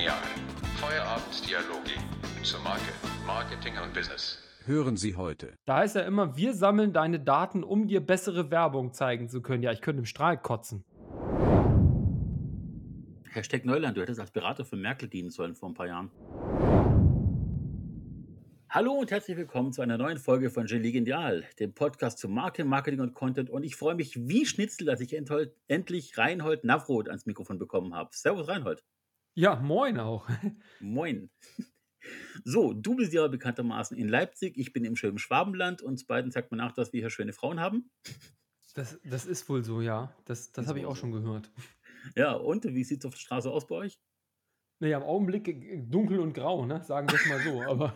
Genial. Feierabenddialoge zur Marke, Marketing und Business. Hören Sie heute. Da heißt ja immer, wir sammeln deine Daten, um dir bessere Werbung zeigen zu können. Ja, ich könnte im Strahl kotzen. Hashtag Neuland, du hättest als Berater für Merkel dienen sollen vor ein paar Jahren. Hallo und herzlich willkommen zu einer neuen Folge von Genie Genial, dem Podcast zu Marke, Marketing und Content. Und ich freue mich wie Schnitzel, dass ich endlich Reinhold Navroth ans Mikrofon bekommen habe. Servus, Reinhold. Ja, moin auch. Moin. So, du bist ja bekanntermaßen in Leipzig, ich bin im schönen Schwabenland. Uns beiden sagt man nach, dass wir hier schöne Frauen haben. Das, das ist wohl so, ja. Das, das habe ich auch schon gehört. Ja, und wie sieht es auf der Straße aus bei euch? Naja, im Augenblick dunkel und grau, ne? sagen wir es mal so. Aber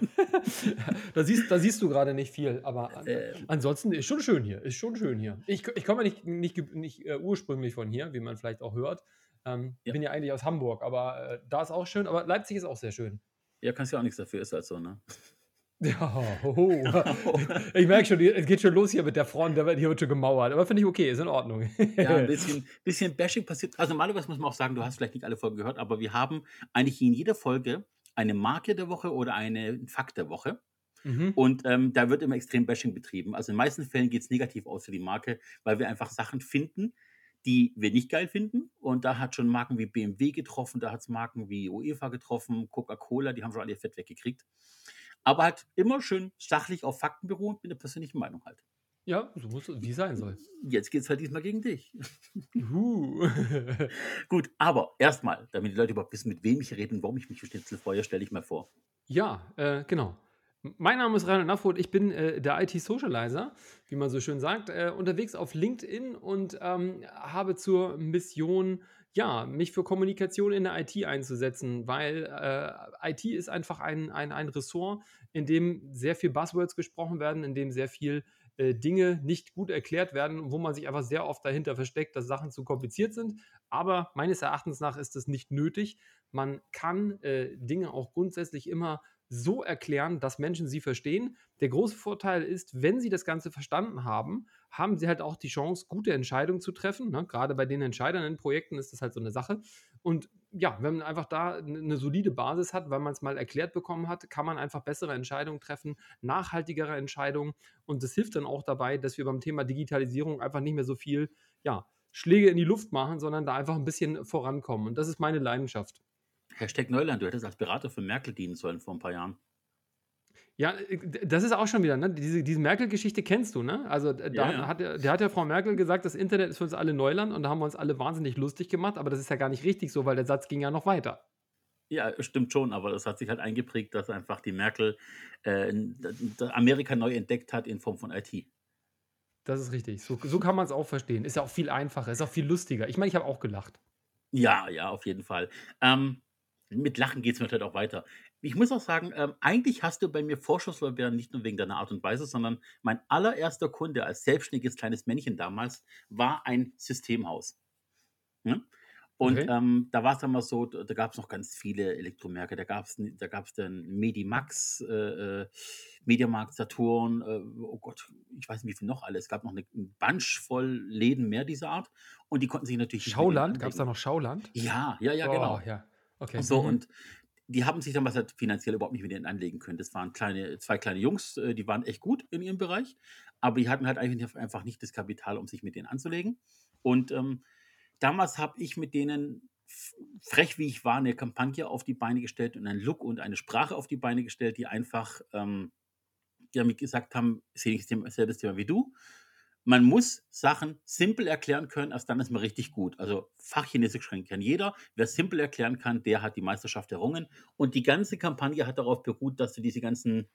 da, siehst, da siehst du gerade nicht viel. Aber äh, ansonsten ist schon schön hier. Ist schon schön hier. Ich, ich komme ja nicht, nicht, nicht uh, ursprünglich von hier, wie man vielleicht auch hört. Ähm, ja. Bin ja eigentlich aus Hamburg, aber äh, da ist auch schön. Aber Leipzig ist auch sehr schön. Ja, kannst ja auch nichts dafür, ist halt so, ne? Ja, oh. ich merke schon, es geht schon los hier mit der Front, hier wird schon gemauert. Aber finde ich okay, ist in Ordnung. ja, ein bisschen, bisschen Bashing passiert. Also normalerweise muss man auch sagen, du hast vielleicht nicht alle Folgen gehört, aber wir haben eigentlich in jeder Folge eine Marke der Woche oder einen Fakt der Woche. Mhm. Und ähm, da wird immer extrem Bashing betrieben. Also in den meisten Fällen geht es negativ aus für die Marke, weil wir einfach Sachen finden, die wir nicht geil finden. Und da hat schon Marken wie BMW getroffen, da hat es Marken wie UEFA getroffen, Coca-Cola, die haben schon alle ihr Fett weggekriegt. Aber halt immer schön sachlich auf Fakten beruht, mit der persönlichen Meinung halt. Ja, so muss es wie sein soll. Jetzt geht es halt diesmal gegen dich. Uh. Gut, aber erstmal, damit die Leute überhaupt wissen, mit wem ich rede und warum ich mich für Schnitzel freue, stelle ich mal vor. Ja, äh, genau. Mein Name ist Reinhard Nafroth, ich bin äh, der IT-Socializer, wie man so schön sagt, äh, unterwegs auf LinkedIn und ähm, habe zur Mission, ja, mich für Kommunikation in der IT einzusetzen, weil äh, IT ist einfach ein, ein, ein Ressort, in dem sehr viel Buzzwords gesprochen werden, in dem sehr viel äh, Dinge nicht gut erklärt werden, wo man sich einfach sehr oft dahinter versteckt, dass Sachen zu kompliziert sind. Aber meines Erachtens nach ist es nicht nötig. Man kann äh, Dinge auch grundsätzlich immer so erklären, dass Menschen sie verstehen. Der große Vorteil ist, wenn sie das Ganze verstanden haben, haben sie halt auch die Chance, gute Entscheidungen zu treffen. Ne? Gerade bei den Entscheidern in Projekten ist das halt so eine Sache. Und ja, wenn man einfach da eine solide Basis hat, weil man es mal erklärt bekommen hat, kann man einfach bessere Entscheidungen treffen, nachhaltigere Entscheidungen. Und das hilft dann auch dabei, dass wir beim Thema Digitalisierung einfach nicht mehr so viel, ja, Schläge in die Luft machen, sondern da einfach ein bisschen vorankommen. Und das ist meine Leidenschaft. Hashtag Neuland, du hättest als Berater für Merkel dienen sollen vor ein paar Jahren. Ja, äh, das ist auch schon wieder, ne? Diese, diese Merkel-Geschichte kennst du, ne? Also da ja, ja. Hat, der hat ja Frau Merkel gesagt, das Internet ist für uns alle Neuland und da haben wir uns alle wahnsinnig lustig gemacht, aber das ist ja gar nicht richtig so, weil der Satz ging ja noch weiter. Ja, stimmt schon, aber das hat sich halt eingeprägt, dass einfach die Merkel äh, Amerika neu entdeckt hat in Form von IT. Das ist richtig. So, so kann man es auch verstehen. Ist ja auch viel einfacher, ist auch viel lustiger. Ich meine, ich habe auch gelacht. Ja, ja, auf jeden Fall. Ähm, mit Lachen geht es natürlich auch weiter. Ich muss auch sagen, ähm, eigentlich hast du bei mir Vorschusslorbeeren nicht nur wegen deiner Art und Weise, sondern mein allererster Kunde als selbstständiges kleines Männchen damals war ein Systemhaus. Ne? Und okay. ähm, da war es dann mal so, da, gab es noch ganz viele Elektromärkte. Da gab es da gab's dann Medimax, äh, äh, Mediamarkt, Saturn, äh, oh Gott, ich weiß nicht, wie viel noch alles. Es gab noch eine, ein Bunch voll Läden mehr dieser Art. Und die konnten sich natürlich. Schauland? Gab es da noch Schauland? Ja, ja, ja, oh, genau. Ja. Okay. So, mhm. und die haben sich damals halt finanziell überhaupt nicht mit denen anlegen können. Das waren kleine, zwei kleine Jungs, äh, die waren echt gut in ihrem Bereich, aber die hatten halt einfach nicht das Kapital, um sich mit denen anzulegen. Und ähm, damals habe ich mit denen, frech wie ich war, eine Kampagne auf die Beine gestellt und einen Look und eine Sprache auf die Beine gestellt, die einfach, ähm, die haben gesagt haben, sehe ich dasselbe Thema wie du man muss Sachen simpel erklären können, erst dann ist man richtig gut. Also Fachchinesisch kann jeder. Wer simpel erklären kann, der hat die Meisterschaft errungen. Und die ganze Kampagne hat darauf beruht, dass du diese ganzen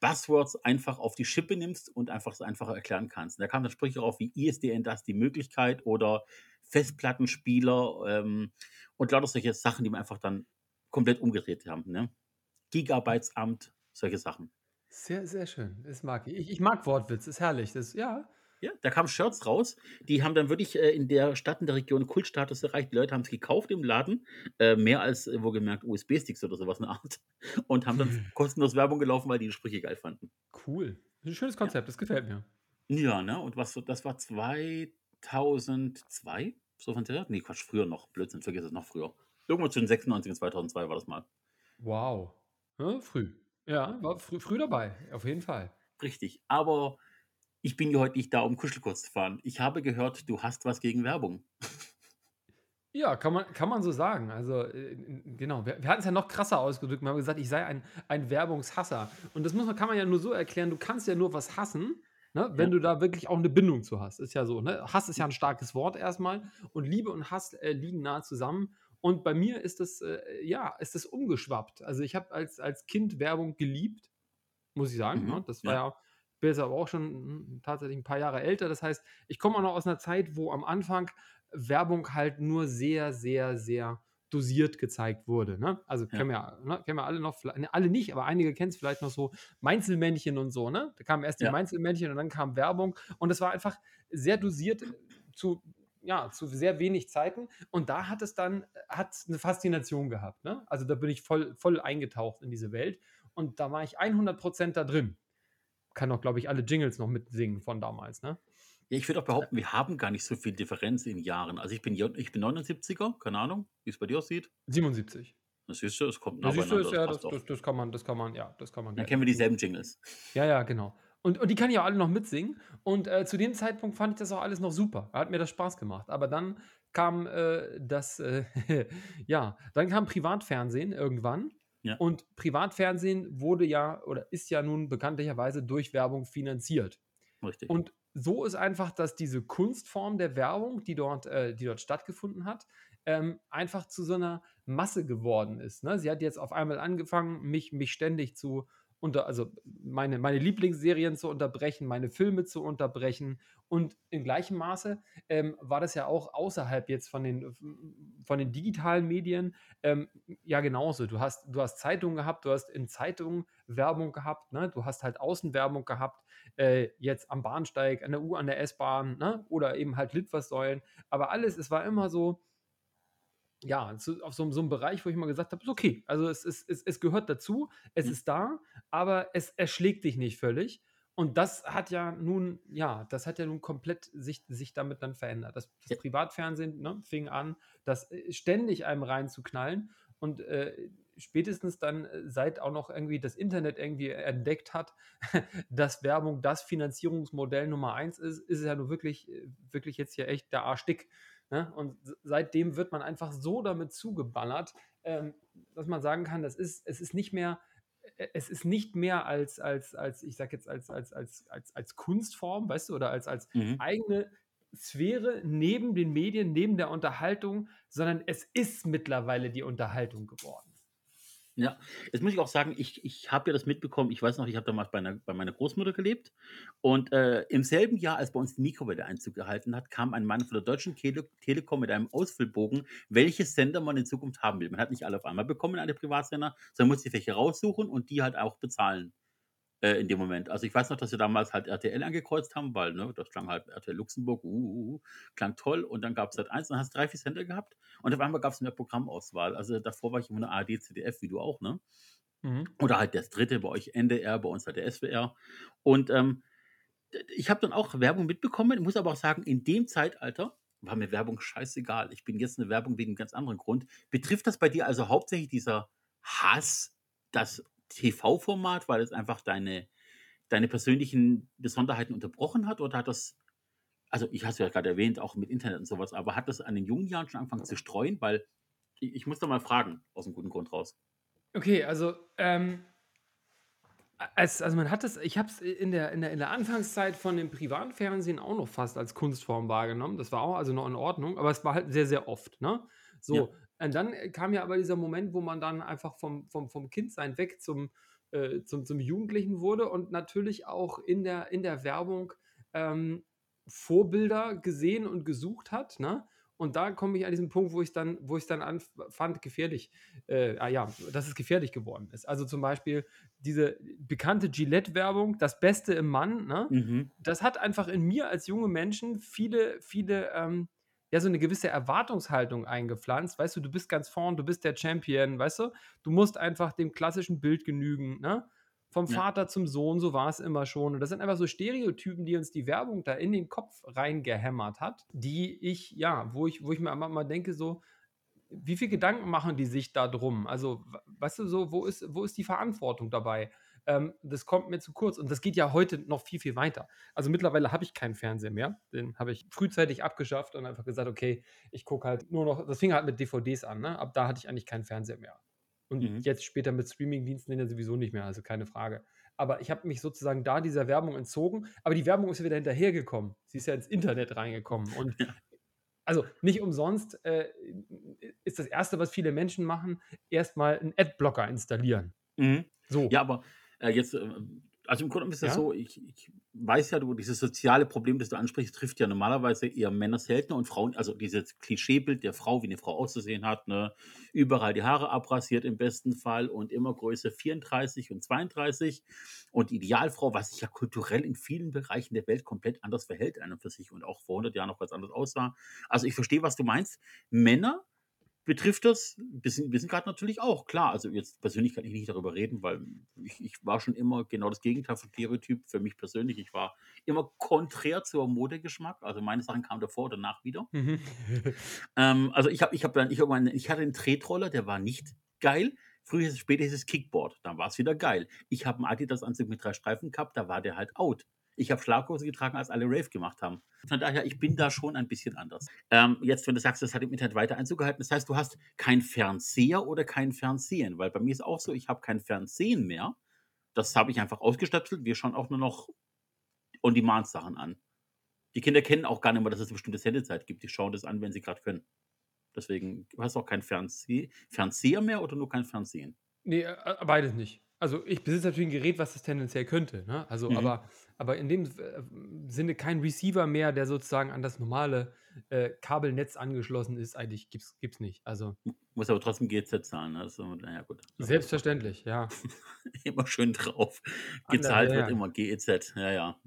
Buzzwords einfach auf die Schippe nimmst und einfach es einfacher erklären kannst. Und da kamen dann Sprüche auf wie ISDN das die Möglichkeit oder Festplattenspieler ähm, und lauter solche Sachen, die wir einfach dann komplett umgedreht haben. Ne? Gigabytesamt, solche Sachen. Sehr, sehr schön. Das mag ich. Ich, ich mag Wortwitz, ist herrlich. Das, ja, ja, da kamen Shirts raus, die haben dann wirklich äh, in der Stadt, in der Region Kultstatus erreicht. Die Leute haben es gekauft im Laden, äh, mehr als, äh, wohlgemerkt, USB-Sticks oder sowas in der Art. Und haben dann kostenlos Werbung gelaufen, weil die die Sprüche geil fanden. Cool. Das ist ein schönes Konzept, ja. das gefällt mir. Ja, ne? Und was, das war 2002? So von der? Nee, Quatsch, früher noch. Blödsinn, vergiss es noch früher. Irgendwo zwischen 96 und 2002 war das mal. Wow. Ja, früh. Ja, war früh, früh dabei, auf jeden Fall. Richtig. Aber ich bin ja heute nicht da, um Kuschelkurs zu fahren. Ich habe gehört, du hast was gegen Werbung. Ja, kann man, kann man so sagen. Also, äh, genau. Wir, wir hatten es ja noch krasser ausgedrückt. Wir haben gesagt, ich sei ein, ein Werbungshasser. Und das muss man, kann man ja nur so erklären: Du kannst ja nur was hassen, ne, wenn Ja. du da wirklich auch eine Bindung zu hast. Ist ja so. Ne? Hass ist ja ein starkes Wort erstmal. Und Liebe und Hass äh, liegen nah zusammen. Und bei mir ist das, äh, ja, ist das umgeschwappt. Also, ich habe als, als Kind Werbung geliebt, muss ich sagen. Mhm. Ne? Das war Ja. ja, bin jetzt aber auch schon hm, tatsächlich ein paar Jahre älter. Das heißt, ich komme auch noch aus einer Zeit, wo am Anfang Werbung halt nur sehr, sehr, sehr dosiert gezeigt wurde. Ne? Also Ja. kennen wir, ne? kennen wir alle noch, ne, alle nicht, aber einige kennen es vielleicht noch so, Mainzelmännchen und so. Ne? Da kamen erst die Ja. Mainzelmännchen und dann kam Werbung und es war einfach sehr dosiert zu, ja, zu sehr wenig Zeiten und da hat es dann hat eine Faszination gehabt. Ne? Also da bin ich voll, voll eingetaucht in diese Welt und da war ich 100% da drin. Kann auch, glaube ich, alle Jingles noch mitsingen von damals. Ne? Ja, ich würde auch behaupten, wir haben gar nicht so viel Differenz in Jahren. Also ich bin, ich bin 79er, keine Ahnung, wie es bei dir aussieht. 77. Das siehst du, es kommt nah Das ist ja, das das, das, das kann man, das kann man, ja, das kann man Dann kennen wir dieselben Jingles. Ja, ja, genau. Und, und die kann ich auch alle noch mitsingen. Und äh, zu dem Zeitpunkt fand ich das auch alles noch super. Hat mir das Spaß gemacht. Aber dann kam äh, das, äh, ja, dann kam Privatfernsehen irgendwann. Ja. Und Privatfernsehen wurde ja oder ist ja nun bekanntlicherweise durch Werbung finanziert. Richtig. Und so ist einfach, dass diese Kunstform der Werbung, die dort, äh, die dort stattgefunden hat, ähm, einfach zu so einer Masse geworden ist. Ne? Sie hat jetzt auf einmal angefangen, mich, mich ständig zu unter, also meine, meine Lieblingsserien zu unterbrechen, meine Filme zu unterbrechen. Und in gleichem Maße ähm, war das ja auch außerhalb jetzt von den, von den digitalen Medien ähm, ja genauso. Du hast, du hast Zeitungen gehabt, du hast in Zeitungen Werbung gehabt, ne? du hast halt Außenwerbung gehabt, äh, jetzt am Bahnsteig, an der U, an der S-Bahn ne? oder eben halt Litfaßsäulen. Aber alles, es war immer so, ja, zu, auf so, so einem Bereich, wo ich mal gesagt habe, ist okay, also es, es, es, es gehört dazu, es Mhm. ist da, aber es erschlägt dich nicht völlig. Und das hat ja nun, ja, das hat ja nun komplett sich, sich damit dann verändert. Das, das Ja. Privatfernsehen ne, fing an, das äh, ständig einem reinzuknallen. Und äh, spätestens dann, äh, seit auch noch irgendwie das Internet irgendwie entdeckt hat, dass Werbung das Finanzierungsmodell Nummer eins ist, ist es ja nur wirklich, äh, wirklich jetzt hier echt der Arsch dick. Ne? Und seitdem wird man einfach so damit zugeballert, ähm, dass man sagen kann, das ist, es ist nicht mehr, äh, es ist nicht mehr als, als, als ich sag jetzt, als, als, als, als, als Kunstform, weißt du, oder als, als Mhm. eigene Sphäre neben den Medien, neben der Unterhaltung, sondern es ist mittlerweile die Unterhaltung geworden. Ja, jetzt muss ich auch sagen, ich, ich habe ja das mitbekommen, ich weiß noch, ich habe damals bei, einer, bei meiner Großmutter gelebt und äh, im selben Jahr, als bei uns die Mikrowelle Einzug gehalten hat, kam ein Mann von der Deutschen Tele Telekom mit einem Ausfüllbogen, welche Sender man in Zukunft haben will. Man hat nicht alle auf einmal bekommen, alle Privatsender, sondern muss sich welche raussuchen und die halt auch bezahlen äh, in dem Moment. Also ich weiß noch, dass wir damals halt RTL angekreuzt haben, weil ne, das klang halt RTL Luxemburg, uh, uh, uh, klang toll und dann gab es halt eins, dann hast du drei, vier Sender gehabt und auf einmal gab es mehr Programmauswahl. Also davor war ich immer eine ARD, ZDF, wie du auch, ne? Mhm. Oder halt das dritte, bei euch NDR, bei uns halt der SWR. Und ähm, ich habe dann auch Werbung mitbekommen, muss aber auch sagen, in dem Zeitalter war mir Werbung scheißegal. Ich bin jetzt eine Werbung wegen einem ganz anderen Grund. Betrifft das bei dir also hauptsächlich dieser Hass, das TV-Format, weil es einfach deine, deine persönlichen Besonderheiten unterbrochen hat? Oder hat das, also ich hast du ja gerade erwähnt, auch mit Internet und sowas, aber hat das an den jungen Jahren schon angefangen zu streuen? Weil ich, ich muss da mal fragen, aus einem guten Grund raus. Okay, also, ähm, es, also man hat es, ich habe es in der, in, der, in der Anfangszeit von dem Privatfernsehen auch noch fast als Kunstform wahrgenommen. Das war auch also noch in Ordnung, aber es war halt sehr, sehr oft. Ne? So, Ja. Und dann kam ja aber dieser Moment, wo man dann einfach vom, vom, vom Kindsein weg zum, äh, zum, zum Jugendlichen wurde und natürlich auch in der, in der Werbung ähm, Vorbilder gesehen und gesucht hat. Ne? Und da komme ich an diesen Punkt, wo ich dann, wo ich dann anfand, gefährlich, äh, ah ja, dass es gefährlich geworden ist. Also zum Beispiel diese bekannte Gillette-Werbung, das Beste im Mann, ne? Mhm. das hat einfach in mir als junge Menschen viele, viele, ähm, ja, so eine gewisse Erwartungshaltung eingepflanzt. Weißt du, du bist ganz vorn, du bist der Champion, weißt du? Du musst einfach dem klassischen Bild genügen, ne? Vom Ja. Vater zum Sohn, so war es immer schon. Und das sind einfach so Stereotypen, die uns die Werbung da in den Kopf reingehämmert hat, die ich, ja, wo ich, wo ich mir mal denke, so, wie viel Gedanken machen die sich da drum? Also, weißt du so, wo ist, wo ist die Verantwortung dabei? Ähm, das kommt mir zu kurz und das geht ja heute noch viel, viel weiter. Also mittlerweile habe ich keinen Fernseher mehr. Den habe ich frühzeitig abgeschafft und einfach gesagt, okay, ich gucke halt nur noch, das fing halt mit DVDs an, ne? Ab da hatte ich eigentlich keinen Fernseher mehr. Und mhm. jetzt später mit Streamingdiensten ja sowieso nicht mehr, also keine Frage. Aber ich habe mich sozusagen da dieser Werbung entzogen. Aber die Werbung ist ja wieder hinterhergekommen. Sie ist ja ins Internet reingekommen. Und also nicht umsonst äh, ist das Erste, was viele Menschen machen, erstmal einen Adblocker installieren. Mhm. So. Ja, aber äh, jetzt, äh, also im Grunde ist das ja? so, ich, ich, weiß ja, du, dieses soziale Problem, das du ansprichst, trifft ja normalerweise eher Männer seltener und Frauen, also dieses Klischeebild der Frau, wie eine Frau auszusehen hat, ne? überall die Haare abrasiert im besten Fall und immer Größe 34 und 32 und die Idealfrau, was sich ja kulturell in vielen Bereichen der Welt komplett anders verhält, einem für sich und auch vor 100 Jahren noch ganz anders aussah. Also ich verstehe, was du meinst. Männer betrifft das gerade natürlich auch, klar. Also jetzt persönlich kann ich nicht darüber reden, weil ich, ich war schon immer genau das Gegenteil von Stereotyp für mich persönlich. Ich war immer konträr zum Modegeschmack. Also meine Sachen kamen davor oder danach wieder. Mhm. ähm, also ich habe ich hab dann, ich, irgendwann, ich hatte einen Tretroller, der war nicht geil. Früher, später hieß es Kickboard, dann war es wieder geil. Ich habe einen Adidas-Anzug mit drei Streifen gehabt, da war der halt out. Ich habe Schlaghose getragen, als alle Rave gemacht haben. Von daher, ich bin da schon ein bisschen anders. Ähm, jetzt, wenn du sagst, das hat im Internet weiter einzugehalten, das heißt, du hast kein Fernseher oder kein Fernsehen, weil bei mir ist auch so, ich habe kein Fernsehen mehr. Das habe ich einfach ausgestöpselt. Wir schauen auch nur noch On-Demand-Sachen an. Die Kinder kennen auch gar nicht mehr, dass es eine bestimmte Sendezeit gibt. Die schauen das an, wenn sie gerade können. Deswegen, du hast auch kein Fernseh Fernseher mehr oder nur kein Fernsehen? Nee, äh, beides nicht. Also ich besitze natürlich ein Gerät, was das tendenziell könnte. Ne? Also, mhm. aber aber in dem äh, Sinne kein Receiver mehr, der sozusagen an das normale äh, Kabelnetz angeschlossen ist, eigentlich gibt es nicht. Also muss aber trotzdem GZ zahlen. Ne? Also, naja, gut. Selbstverständlich, ja. immer schön drauf. Gezahlt Andere, wird ja. immer GEZ. Ja, ja.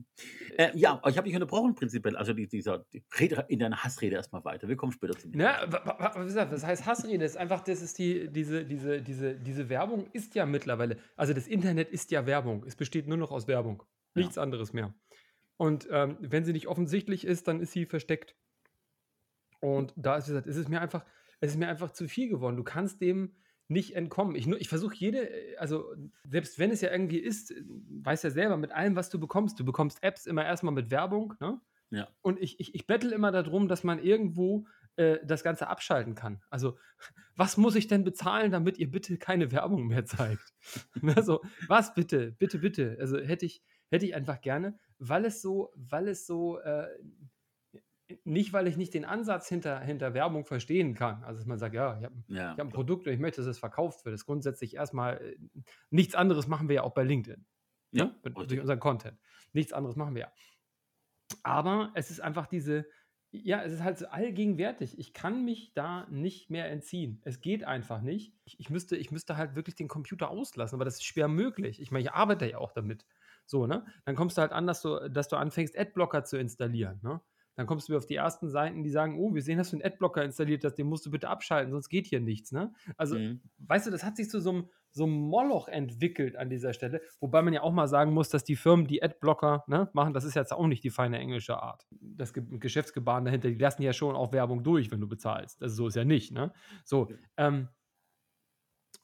Äh, ja, ich habe dich unterbrochen prinzipiell. Also die, dieser die Rede in deiner Hassrede erstmal weiter. Wir kommen später zu mir. Ja, was heißt Hassrede? Das ist einfach, das ist die, diese, diese, diese, diese Werbung ist ja mittlerweile, also das Internet ist ja Werbung. Es besteht nur noch aus Werbung. Nichts ja. anderes mehr. Und ähm, wenn sie nicht offensichtlich ist, dann ist sie versteckt. Und da ist es, ist es mir einfach, es ist mir einfach zu viel geworden. Du kannst dem nicht entkommen. Ich, ich versuche jede, also selbst wenn es ja irgendwie ist, weiß ja selber, mit allem, was du bekommst. Du bekommst Apps immer erstmal mit Werbung, ne? Ja. Und ich, ich, ich bettel immer darum, dass man irgendwo äh, das Ganze abschalten kann. Also, was muss ich denn bezahlen, damit ihr bitte keine Werbung mehr zeigt? also, was bitte, bitte, bitte. Also hätte ich, hätte ich einfach gerne, weil es so, weil es so, äh, nicht, weil ich nicht den Ansatz hinter, hinter Werbung verstehen kann. Also, dass man sagt, ja, ich habe ja, hab ein Produkt und ich möchte, dass es verkauft wird. Das ist grundsätzlich erstmal äh, nichts anderes machen wir ja auch bei LinkedIn. Ja, ne? durch unseren Content. Nichts anderes machen wir ja. Aber es ist einfach diese, ja, es ist halt so allgegenwärtig. Ich kann mich da nicht mehr entziehen. Es geht einfach nicht. Ich, ich, müsste, ich müsste halt wirklich den Computer auslassen, aber das ist schwer möglich. Ich meine, ich arbeite ja auch damit. So, ne? Dann kommst du halt an, dass du, dass du anfängst, Adblocker zu installieren, ne? Dann kommst du auf die ersten Seiten, die sagen, oh, wir sehen, dass du einen Adblocker installiert hast, den musst du bitte abschalten, sonst geht hier nichts, ne? Also, mhm. weißt du, das hat sich zu so einem, so einem Moloch entwickelt an dieser Stelle, wobei man ja auch mal sagen muss, dass die Firmen, die Adblocker ne, machen, das ist jetzt auch nicht die feine englische Art. Das Geschäftsgebaren dahinter, die lassen ja schon auch Werbung durch, wenn du bezahlst. Also so ist ja nicht, ne? So, ähm,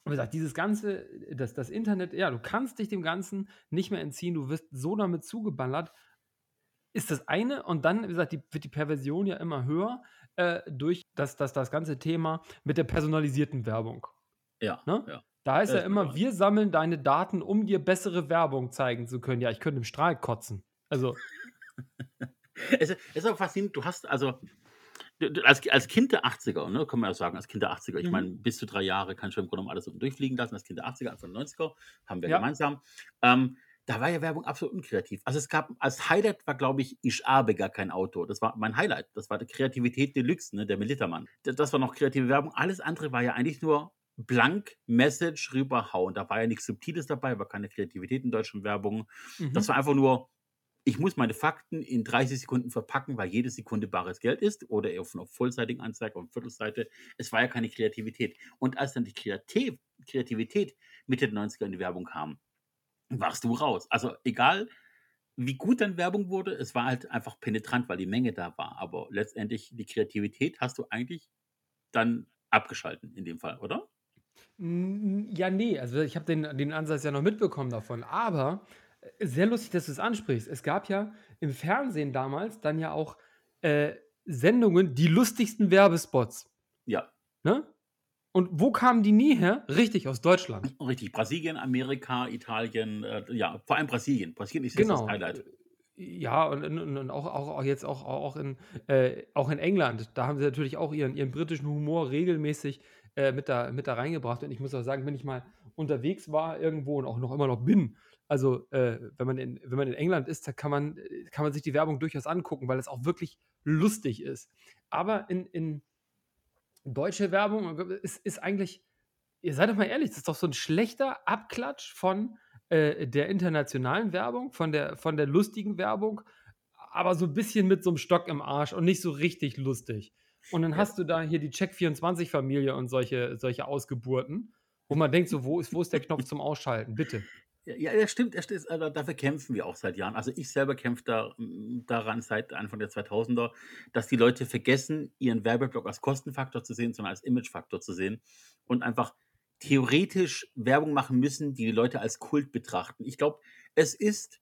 wie gesagt, dieses ganze, das, das Internet, ja, du kannst dich dem Ganzen nicht mehr entziehen, du wirst so damit zugeballert, ist das eine und dann, wie gesagt, die, wird die Perversion ja immer höher äh, durch das, das, das ganze Thema mit der personalisierten Werbung. Ja, ne? ja. Da heißt ja, ja immer, wir sammeln deine Daten, um dir bessere Werbung zeigen zu können. Ja, ich könnte im Strahl kotzen. Also. es, es ist aber faszinierend, du hast, also als, als Kind der 80er, ne, kann man ja sagen, als Kind der 80er, ich mhm. meine, bis zu drei Jahre kannst du im Grunde genommen alles durchfliegen lassen, als Kind der 80er, Anfang der 90er, haben wir ja. gemeinsam. Ähm, da war ja Werbung absolut unkreativ. Also es gab, als Highlight war, glaube ich, Ich habe gar kein Auto. Das war mein Highlight. Das war die Kreativität Deluxe, ne, der Militermann. Das war noch kreative Werbung. Alles andere war ja eigentlich nur blank Message rüberhauen. Da war ja nichts Subtiles dabei, war keine Kreativität in deutschen Werbung. Mhm. Das war einfach nur ich muss meine Fakten in 30 Sekunden verpacken, weil jede Sekunde bares Geld ist oder auf einer vollseitigen Anzeige auf Viertelseite. Es war ja keine Kreativität. Und als dann die Kreativ Kreativität Mitte der 90er in die Werbung kam, warst du raus. Also egal, wie gut dann Werbung wurde, es war halt einfach penetrant, weil die Menge da war. Aber letztendlich die Kreativität hast du eigentlich dann abgeschalten in dem Fall, oder? Ja, nee, also ich habe den, den Ansatz ja noch mitbekommen davon. Aber äh, sehr lustig, dass du es ansprichst. Es gab ja im Fernsehen damals dann ja auch äh, Sendungen, die lustigsten Werbespots. Ja. Ne? Und wo kamen die nie her? Richtig, aus Deutschland. Richtig, Brasilien, Amerika, Italien, äh, ja, vor allem Brasilien. Brasilien ist jetzt das Genau. Highlight. Ja, und, und, und auch, auch, jetzt auch, auch, in, äh, auch in England. Da haben sie natürlich auch ihren, ihren britischen Humor regelmäßig äh, mit, da, mit da reingebracht. Und ich muss auch sagen, wenn ich mal unterwegs war irgendwo und auch noch immer noch bin, also äh, wenn, man in, wenn man in England ist, da kann man, kann man sich die Werbung durchaus angucken, weil es auch wirklich lustig ist. Aber in, in deutsche Werbung ist, ist eigentlich, ihr seid doch mal ehrlich, das ist doch so ein schlechter Abklatsch von äh, der internationalen Werbung, von der, von der lustigen Werbung, aber so ein bisschen mit so einem Stock im Arsch und nicht so richtig lustig. Und dann hast du da hier die Check24-Familie und solche, solche Ausgeburten, wo man denkt, so, wo ist, wo ist der Knopf zum Ausschalten? Bitte. Ja, das stimmt. Das ist, also dafür kämpfen wir auch seit Jahren. Also ich selber kämpfe da, m, daran seit Anfang der 2000er, dass die Leute vergessen, ihren Werbeblock als Kostenfaktor zu sehen, sondern als Imagefaktor zu sehen und einfach theoretisch Werbung machen müssen, die die Leute als Kult betrachten. Ich glaube, es ist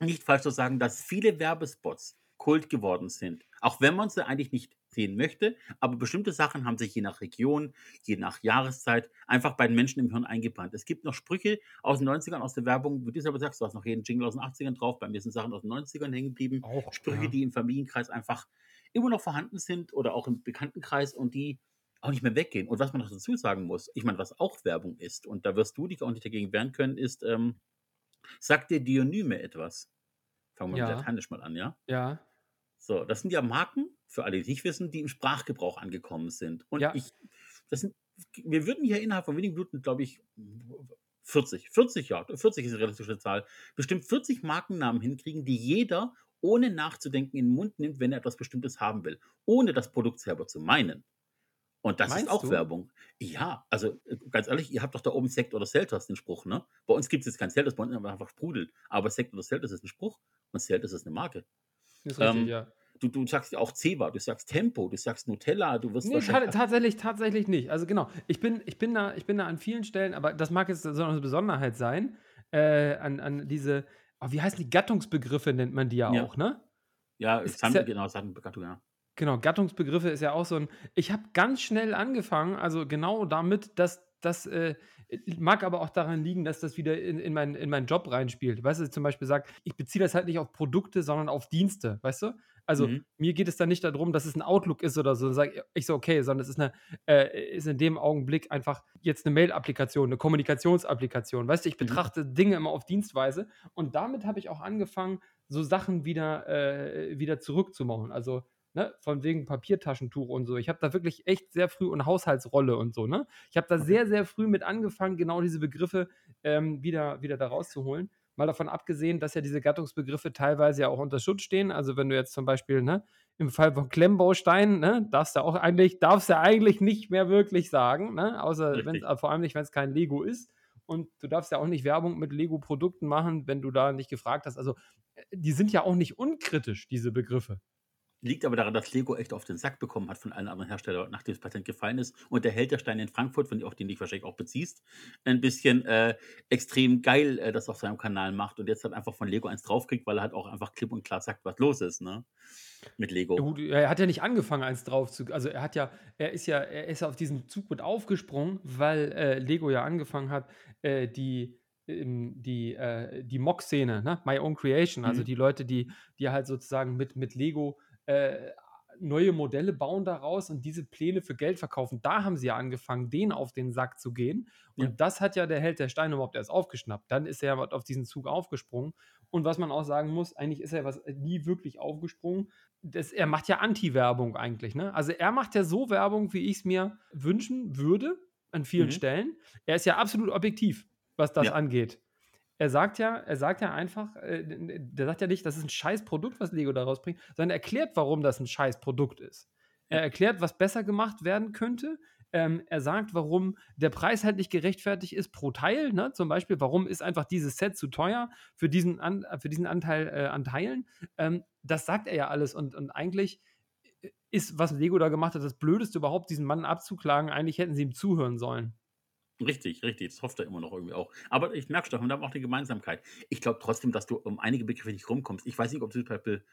nicht falsch zu sagen, dass viele Werbespots Kult geworden sind. Auch wenn man sie eigentlich nicht sehen möchte. Aber bestimmte Sachen haben sich je nach Region, je nach Jahreszeit einfach bei den Menschen im Hirn eingebrannt. Es gibt noch Sprüche aus den 90ern, aus der Werbung, wie du selber sagst, du hast noch jeden Jingle aus den 80ern drauf. Bei mir sind Sachen aus den 90ern hängen geblieben. Auch, Sprüche, ja. die im Familienkreis einfach immer noch vorhanden sind oder auch im Bekanntenkreis und die auch nicht mehr weggehen. Und was man noch dazu sagen muss, ich meine, was auch Werbung ist, und da wirst du dich auch nicht dagegen wehren können, ist, ähm, sagt dir Dionyme etwas? Fangen wir Ja. mit Lateinisch mal an, ja? Ja. So, das sind ja Marken, für alle, die nicht wissen, die im Sprachgebrauch angekommen sind. Und Ja. ich, das sind, wir würden hier innerhalb von wenigen Minuten, glaube ich, 40, 40 ja, 40 ist eine realistische Zahl, bestimmt 40 Markennamen hinkriegen, die jeder ohne nachzudenken in den Mund nimmt, wenn er etwas Bestimmtes haben will, ohne das Produkt selber zu meinen. Und das Meinst ist auch du? Werbung. Ja, also äh, ganz ehrlich, ihr habt doch da oben Sekt oder Selters, den Spruch, ne? Bei uns gibt es jetzt kein Selters, bei uns einfach sprudelt. Aber Sekt oder Selters ist ein Spruch und Selters ist eine Marke. Ist richtig, Ähm, ja. Du, du sagst ja auch Ceva, du sagst Tempo, du sagst Nutella, du wirst Nee, tatsächlich, tatsächlich nicht. Also genau, ich bin, ich bin da, ich bin da an vielen Stellen, aber das mag jetzt so eine Besonderheit sein, äh, an, an diese, oh, wie heißen die Gattungsbegriffe nennt man die ja, Ja. auch, ne? ja, es ist San, ja- genau, Sandbegattung, ja. Genau, Gattungsbegriffe ist ja auch so ein. Ich habe ganz schnell angefangen, also genau damit, dass das äh, mag aber auch daran liegen, dass das wieder in, in, mein, in meinen Job reinspielt. Weißt du, zum Beispiel sagt, ich beziehe das halt nicht auf Produkte, sondern auf Dienste, weißt du? Also Mhm. mir geht es dann nicht darum, dass es ein Outlook ist oder so. Dann sage ich so, okay, sondern es ist eine, äh, ist in dem Augenblick einfach jetzt eine Mail-Applikation, eine Kommunikationsapplikation. Weißt du, ich Mhm. betrachte Dinge immer auf Dienstweise und damit habe ich auch angefangen, so Sachen wieder, äh, wieder zurückzumachen. Also ne, von wegen Papiertaschentuch und so. Ich habe da wirklich echt sehr früh und Haushaltsrolle und so, ne? Ich habe da sehr, sehr früh mit angefangen, genau diese Begriffe ähm, wieder, wieder da rauszuholen. Mal davon abgesehen, dass ja diese Gattungsbegriffe teilweise ja auch unter Schutz stehen. Also wenn du jetzt zum Beispiel, ne, im Fall von Klemmbausteinen, ne, darfst du auch eigentlich, darfst du eigentlich nicht mehr wirklich sagen, ne? Außer wenn Richtig. vor allem nicht, wenn es kein Lego ist. Und du darfst ja auch nicht Werbung mit Lego-Produkten machen, wenn du da nicht gefragt hast. Also, äh, die sind ja auch nicht unkritisch, diese Begriffe. Liegt aber daran, dass Lego echt auf den Sack bekommen hat von allen anderen Herstellern, nachdem das Patent gefallen ist. Und der Hälterstein in Frankfurt, von dem auch den du dich wahrscheinlich auch beziehst, ein bisschen äh, extrem geil äh, das auf seinem Kanal macht und jetzt halt einfach von Lego eins draufkriegt, weil er halt auch einfach klipp und klar sagt, was los ist, ne? Mit Lego. Gut, er hat ja nicht angefangen, eins drauf zu. Also er hat ja, er ist ja, er ist ja auf diesen Zug mit aufgesprungen, weil äh, Lego ja angefangen hat, äh, die, ähm, die, äh, die Mock-Szene, ne? My Own Creation, also Mhm. die Leute, die, die halt sozusagen mit, mit Lego äh, neue Modelle bauen daraus und diese Pläne für Geld verkaufen. Da haben sie ja angefangen, denen auf den Sack zu gehen. Und Ja. das hat ja der Held der Steine überhaupt erst aufgeschnappt. Dann ist er ja auf diesen Zug aufgesprungen. Und was man auch sagen muss, eigentlich ist er was nie wirklich aufgesprungen. Das, er macht ja Anti-Werbung eigentlich. Ne? Also er macht ja so Werbung, wie ich es mir wünschen würde, an vielen Mhm. Stellen. Er ist ja absolut objektiv, was das Ja. angeht. Er sagt ja, er sagt ja einfach, äh, der sagt ja nicht, das ist ein scheiß Produkt, was Lego da rausbringt, sondern er erklärt, warum das ein scheiß Produkt ist. Er erklärt, was besser gemacht werden könnte. Ähm, er sagt, warum der Preis halt nicht gerechtfertigt ist pro Teil. Ne? Zum Beispiel, warum ist einfach dieses Set zu teuer für diesen, an, für diesen Anteil äh, an Teilen. Ähm, das sagt er ja alles. Und, und eigentlich ist, was Lego da gemacht hat, das Blödeste überhaupt, diesen Mann abzuklagen. Eigentlich hätten sie ihm zuhören sollen. Richtig, richtig. Das hofft er immer noch irgendwie auch. Aber ich merke schon, wir haben auch eine Gemeinsamkeit. Ich glaube trotzdem, dass du um einige Begriffe nicht rumkommst. Ich weiß nicht, ob du zum Beispiel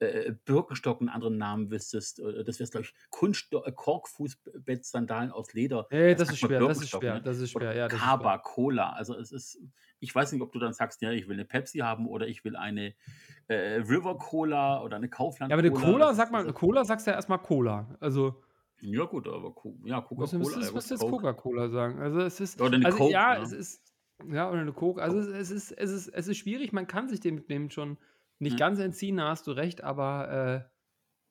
äh, Birkenstock einen anderen Namen wüsstest. Äh, das wäre, glaube ich, Kunststoff, äh, Korkfußbettsandalen aus Leder. Nee, das, das ist schwer, das ist schwer, ne? das ist schwer, ja. Kaba, Cola. Also es ist, ich weiß nicht, ob du dann sagst, ja, ich will eine Pepsi haben oder ich will eine äh, River Cola oder eine Kaufland. Ja, aber eine Cola, sag mal, Cola sagst du ja erstmal Cola. Also. Ja, gut, aber ja, Coca-Cola. Was, was, was jetzt Coca-Cola sagen? Also es ist. Oder eine also, Coke, ja, ne? es ist. Ja, oder eine Coke. Also es ist, es ist, es ist schwierig, man kann sich dem, dem schon nicht ja. ganz entziehen, da hast du recht, aber. Äh,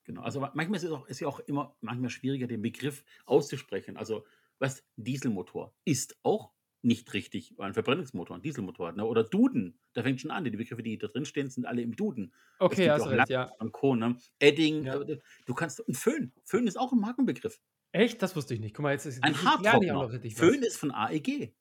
genau, also manchmal ist es auch, ist ja auch immer manchmal schwieriger, den Begriff auszusprechen. Also, was Dieselmotor ist auch nicht richtig, ein Verbrennungsmotor, ein Dieselmotor. Ne? Oder Duden, da fängt schon an. Die Begriffe, die da drin stehen, sind alle im Duden. Okay, hast recht, ja. Und Co, ne? Edding, ja. Äh, du kannst, ein Föhn. Föhn ist auch ein Markenbegriff. Echt? Das wusste ich nicht. Guck mal, jetzt ist ein Haartrockner. Föhn ist von AEG.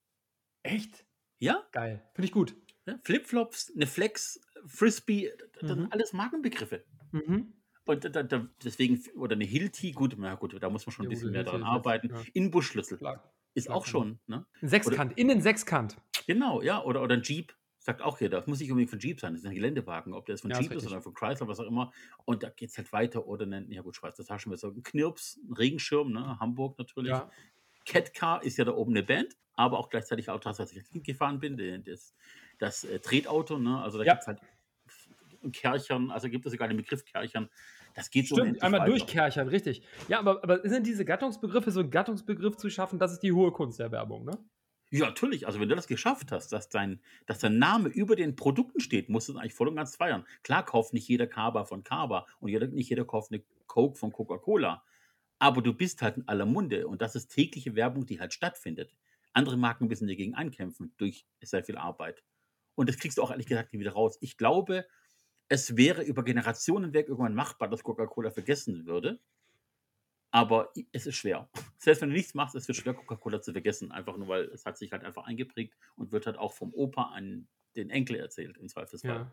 Echt? Ja? Geil. Finde ich gut. Ja? Flipflops, eine Flex, Frisbee, das mhm. sind alles Markenbegriffe. Mhm. Und da, da, deswegen, oder eine Hilti, gut, na gut, da muss man schon ein bisschen mehr daran arbeiten. Ja. Inbusschlüssel ist auch schon. Ne? Ein Sechskant, oder, innen Sechskant. Genau, ja, oder, oder ein Jeep. Sagt auch jeder, das muss nicht unbedingt von Jeep sein, das ist ein Geländewagen, ob der ist von ja, Jeep ist oder von Chrysler, was auch immer. Und da geht es halt weiter. Oder ein, ja gut, Schweizer Taschenmesser, ein Knirps, ein Regenschirm, ne? Hamburg natürlich. Ja. Catcar ist ja da oben eine Band, aber auch gleichzeitig auch das, was ich gefahren bin, das, das äh, Tretauto, ne? Also da ja. gibt es halt Kerchern, also gibt es sogar den Begriff Kerchern. Das geht Stimmt, einmal weiter. durchkerchern, richtig. Ja, aber, aber sind diese Gattungsbegriffe, so einen Gattungsbegriff zu schaffen, das ist die hohe Kunst der Werbung, ne? Ja, natürlich. Also, wenn du das geschafft hast, dass dein, dass dein Name über den Produkten steht, musst du es eigentlich voll und ganz feiern. Klar kauft nicht jeder Kaba von Kaba und jeder, nicht jeder kauft eine Coke von Coca-Cola. Aber du bist halt in aller Munde und das ist tägliche Werbung, die halt stattfindet. Andere Marken müssen dagegen ankämpfen durch sehr viel Arbeit. Und das kriegst du auch ehrlich gesagt nie wieder raus. Ich glaube, es wäre über Generationen weg irgendwann machbar, dass Coca-Cola vergessen würde. Aber es ist schwer. Selbst wenn du nichts machst, es wird schwer, Coca-Cola zu vergessen. Einfach nur, weil es hat sich halt einfach eingeprägt und wird halt auch vom Opa an den Enkel erzählt, im Zweifelsfall. Ja.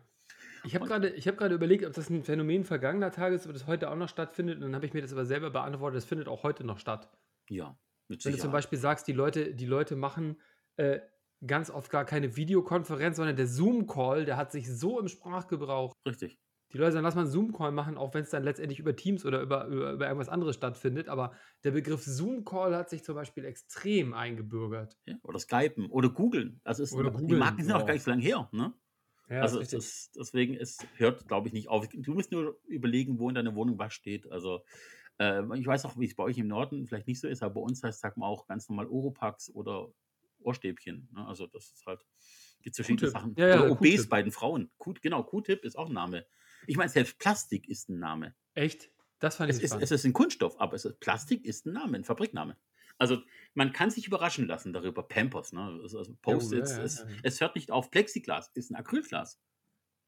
Ich habe gerade hab überlegt, ob das ein Phänomen vergangener Tage ist, ob das heute auch noch stattfindet. Und dann habe ich mir das aber selber beantwortet, es findet auch heute noch statt. Ja, mit Wenn du zum Beispiel sagst, die Leute, die Leute machen äh, ganz oft gar keine Videokonferenz, sondern der Zoom-Call, der hat sich so im Sprachgebrauch. Richtig. Die Leute sagen, lass mal einen Zoom-Call machen, auch wenn es dann letztendlich über Teams oder über, über, über, irgendwas anderes stattfindet. Aber der Begriff Zoom-Call hat sich zum Beispiel extrem eingebürgert. Ja, oder Skypen oder Googeln. Also ist, oder die Marken sind auch gar nicht so lange her. Ne? Ja, also das, deswegen, es hört, glaube ich, nicht auf. Du musst nur überlegen, wo in deiner Wohnung was steht. Also äh, ich weiß auch, wie es bei euch im Norden vielleicht nicht so ist, aber bei uns heißt, sagt man auch ganz normal Oropax oder Ohrstäbchen. Ne? Also das ist halt, gibt verschiedene Sachen. Ja, ja, Oder OBs bei den Frauen. Q, genau, Q-Tip ist auch ein Name. Ich meine, selbst Plastik ist ein Name. Echt? Das fand ich es ist, es ist ein Kunststoff, aber ist, Plastik ist ein Name, ein Fabrikname. Also man kann sich überraschen lassen darüber. Pampers, ne? Also Post-its. Ja, es, es, hört nicht auf. Plexiglas ist ein Acrylglas.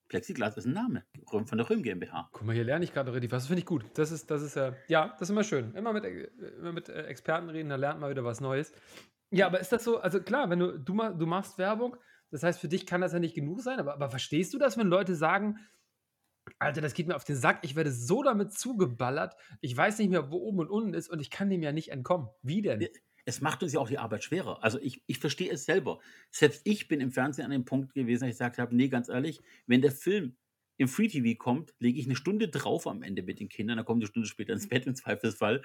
Plexiglas ist ein Name von der Röhm GmbH. Guck mal, hier lerne ich gerade richtig was. Das finde ich gut. Das ist, das ist ja, ja, das ist immer schön. Immer mit, äh, immer mit äh, Experten reden, da lernt man wieder was Neues. Ja, aber ist das so, also klar, wenn du, du, du machst Werbung, das heißt, für dich kann das ja nicht genug sein, aber, aber verstehst du das, wenn Leute sagen, Alter, das geht mir auf den Sack, ich werde so damit zugeballert, ich weiß nicht mehr, wo oben und unten ist und ich kann dem ja nicht entkommen. Wie denn? Es macht uns ja auch die Arbeit schwerer. Also ich, ich verstehe es selber. Selbst ich bin im Fernsehen an dem Punkt gewesen, dass ich gesagt habe, nee, ganz ehrlich, wenn der Film im Free TV kommt, lege ich eine Stunde drauf am Ende mit den Kindern, dann kommt eine Stunde später ins Bett im Zweifelsfall.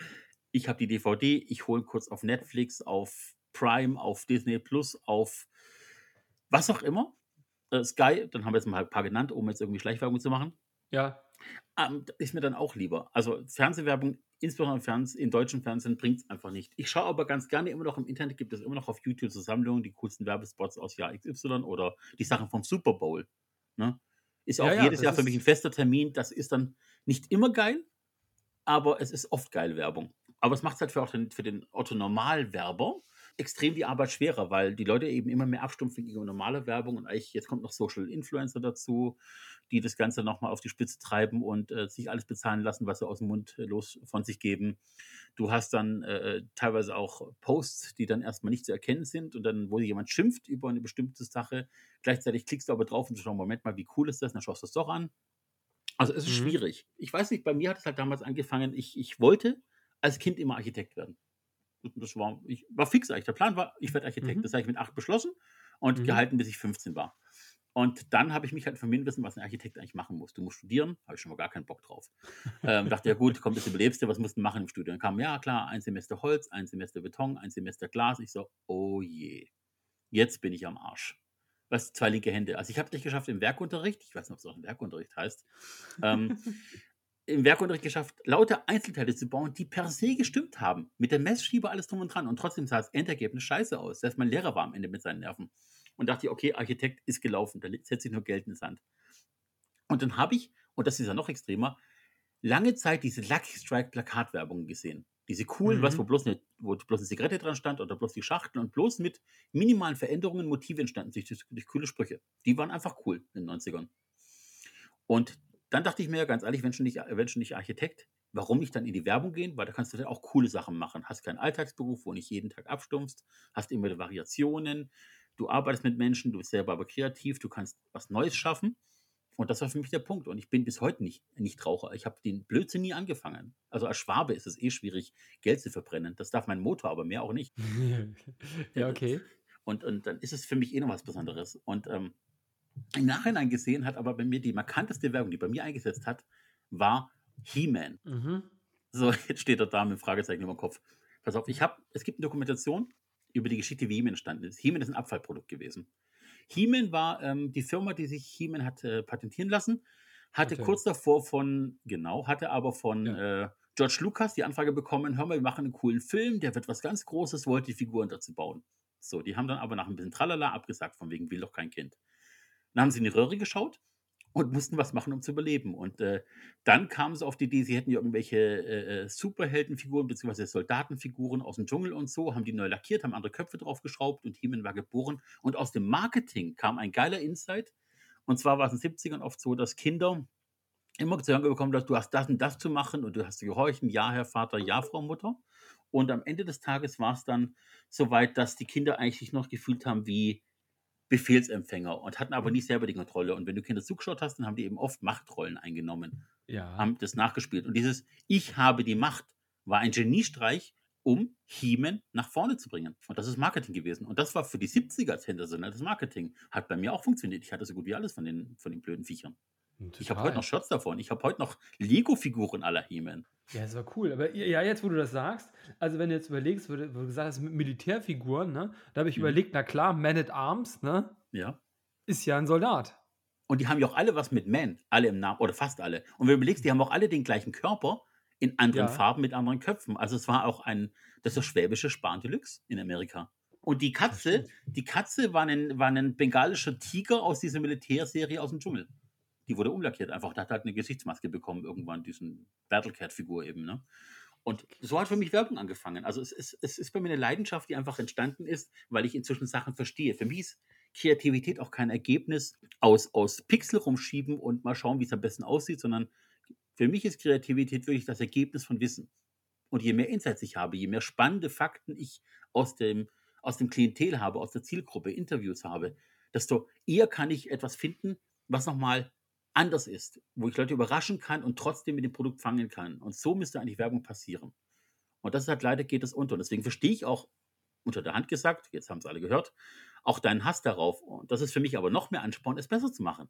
Ich habe die DVD, ich hole kurz auf Netflix, auf Prime, auf Disney Plus, auf was auch immer. Äh, Sky, dann haben wir jetzt mal ein paar genannt, um jetzt irgendwie Schleichwerbung zu machen. Ja. Ähm, ist mir dann auch lieber. Also Fernsehwerbung, insbesondere im Fernsehen, in deutschen Fernsehen, bringt es einfach nicht. Ich schaue aber ganz gerne immer noch im Internet, gibt es immer noch auf YouTube Zusammenstellungen, die coolsten Werbespots aus Jahr XY oder die Sachen vom Super Bowl. Ne? Ist ja auch ja, jedes Jahr für mich ein fester Termin. Das ist dann nicht immer geil, aber es ist oft geile Werbung. Aber es macht es halt für, auch den, für den Otto-Normalwerber extrem die Arbeit schwerer, weil die Leute eben immer mehr abstumpfen gegen normale Werbung und eigentlich jetzt kommt noch Social Influencer dazu, die das Ganze nochmal auf die Spitze treiben und äh, sich alles bezahlen lassen, was sie aus dem Mund äh, los von sich geben. Du hast dann äh, teilweise auch Posts, die dann erstmal nicht zu erkennen sind und dann, wo jemand schimpft über eine bestimmte Sache, gleichzeitig klickst du aber drauf und schaust, Moment mal, wie cool ist das? dann schaust du es doch an. Also es ist mhm. schwierig. Ich weiß nicht, bei mir hat es halt damals angefangen, ich, ich wollte als Kind immer Architekt werden. Das war, ich war fix eigentlich. Der Plan war, ich werde Architekt. Mhm. Das habe ich mit acht beschlossen und mhm. gehalten, bis ich 15 war. Und dann habe ich mich halt informieren müssen, was ein Architekt eigentlich machen muss. Du musst studieren, habe ich schon mal gar keinen Bock drauf. ähm, dachte, ja gut, kommt das Überlebste, was musst du machen im Studium? Dann kam, ja klar, ein Semester Holz, ein Semester Beton, ein Semester Glas. Ich so, oh je, jetzt bin ich am Arsch. Was, zwei linke Hände. Also ich habe es nicht geschafft im Werkunterricht, ich weiß nicht, ob es auch im Werkunterricht heißt, ähm, im Werkunterricht geschafft, lauter Einzelteile zu bauen, die per se gestimmt haben. Mit der Messschieber alles drum und dran. Und trotzdem sah das Endergebnis scheiße aus. Selbst mein Lehrer war am Ende mit seinen Nerven und dachte, okay, Architekt ist gelaufen, da setze ich nur Geld in den Sand. Und dann habe ich, und das ist ja noch extremer, lange Zeit diese Lucky Strike Plakatwerbungen gesehen. Diese coolen, mhm. was, wo bloß, eine, wo bloß eine Zigarette dran stand oder bloß die Schachtel und bloß mit minimalen Veränderungen Motive entstanden durch, durch, durch coole Sprüche. Die waren einfach cool in den 90ern. Und dann dachte ich mir ganz ehrlich, wenn schon nicht, wenn schon nicht Architekt, warum nicht dann in die Werbung gehen? Weil da kannst du dann auch coole Sachen machen. Hast keinen Alltagsberuf, wo nicht jeden Tag abstumpfst, hast immer die Variationen, du arbeitest mit Menschen, du bist selber aber kreativ, du kannst was Neues schaffen. Und das war für mich der Punkt. Und ich bin bis heute nicht, nicht Raucher. Ich habe den Blödsinn nie angefangen. Also als Schwabe ist es eh schwierig, Geld zu verbrennen. Das darf mein Motor, aber mehr auch nicht. ja, okay. Und, und dann ist es für mich eh noch was Besonderes. Und ähm, im Nachhinein gesehen hat aber bei mir die markanteste Werbung, die bei mir eingesetzt hat, war He-Man. Mhm. So, jetzt steht er da mit dem Fragezeichen über dem Kopf. Pass auf, ich habe, es gibt eine Dokumentation, über die Geschichte, wie He-Man entstanden ist. He-Man ist ein Abfallprodukt gewesen. He-Man war ähm, die Firma, die sich He-Man hat äh, patentieren lassen, hatte okay. kurz davor von, genau, hatte aber von ja. äh, George Lucas die Anfrage bekommen, hör mal, wir machen einen coolen Film, der wird was ganz Großes, wollte die Figuren dazu bauen. So, die haben dann aber nach ein bisschen Tralala abgesagt, von wegen will doch kein Kind. Dann haben sie in die Röhre geschaut und mussten was machen, um zu überleben. Und äh, dann kamen sie auf die Idee, sie hätten irgendwelche äh, äh Superheldenfiguren bzw. Soldatenfiguren aus dem Dschungel und so, haben die neu lackiert, haben andere Köpfe draufgeschraubt und Heeman war geboren. Und aus dem Marketing kam ein geiler Insight. Und zwar war es in den 70ern oft so, dass Kinder immer zu hören bekommen, dass du hast das und das zu machen und du hast gehorchen, ja, Herr Vater, ja, Frau Mutter. Und am Ende des Tages war es dann so weit, dass die Kinder eigentlich noch gefühlt haben wie Befehlsempfänger und hatten aber nicht selber die Kontrolle. Und wenn du Kinder zugeschaut hast, dann haben die eben oft Machtrollen eingenommen, ja. haben das nachgespielt. Und dieses Ich habe die Macht war ein Geniestreich, um Hiemen nach vorne zu bringen. Und das ist Marketing gewesen. Und das war für die 70er sensationelles Marketing. Hat bei mir auch funktioniert. Ich hatte so gut wie alles von den, von den blöden Viechern. Total. Ich habe heute noch Shirts davon. Ich habe heute noch Lego-Figuren aller He-Man. Ja, das war cool. Aber ja, jetzt, wo du das sagst, also wenn du jetzt überlegst, wo du, wo du gesagt hast, mit Militärfiguren, ne, da habe ich mhm. überlegt, na klar, Man at Arms, ne? Ja. Ist ja ein Soldat. Und die haben ja auch alle was mit Man, alle im Namen, oder fast alle. Und wenn du überlegst, die haben auch alle den gleichen Körper in anderen ja. Farben mit anderen Köpfen. Also es war auch ein, das ist das schwäbische Spahn Deluxe in Amerika. Und die Katze, die Katze war ein, war ein bengalischer Tiger aus dieser Militärserie aus dem Dschungel die wurde umlackiert einfach. Da hat halt eine Gesichtsmaske bekommen, irgendwann, diesen Battlecat-Figur eben, ne? Und so hat für mich Werbung angefangen. Also es ist, es ist bei mir eine Leidenschaft, die einfach entstanden ist, weil ich inzwischen Sachen verstehe. Für mich ist Kreativität auch kein Ergebnis aus, aus Pixel rumschieben und mal schauen, wie es am besten aussieht, sondern für mich ist Kreativität wirklich das Ergebnis von Wissen. Und je mehr Insights ich habe, je mehr spannende Fakten ich aus dem, aus dem Klientel habe, aus der Zielgruppe, Interviews habe, desto eher kann ich etwas finden, was nochmal anders ist, wo ich Leute überraschen kann und trotzdem mit dem Produkt fangen kann. Und so müsste eigentlich Werbung passieren. Und das ist halt leider geht es unter. Und deswegen verstehe ich auch unter der Hand gesagt, jetzt haben es alle gehört, auch deinen Hass darauf. Und das ist für mich aber noch mehr Ansporn, es besser zu machen.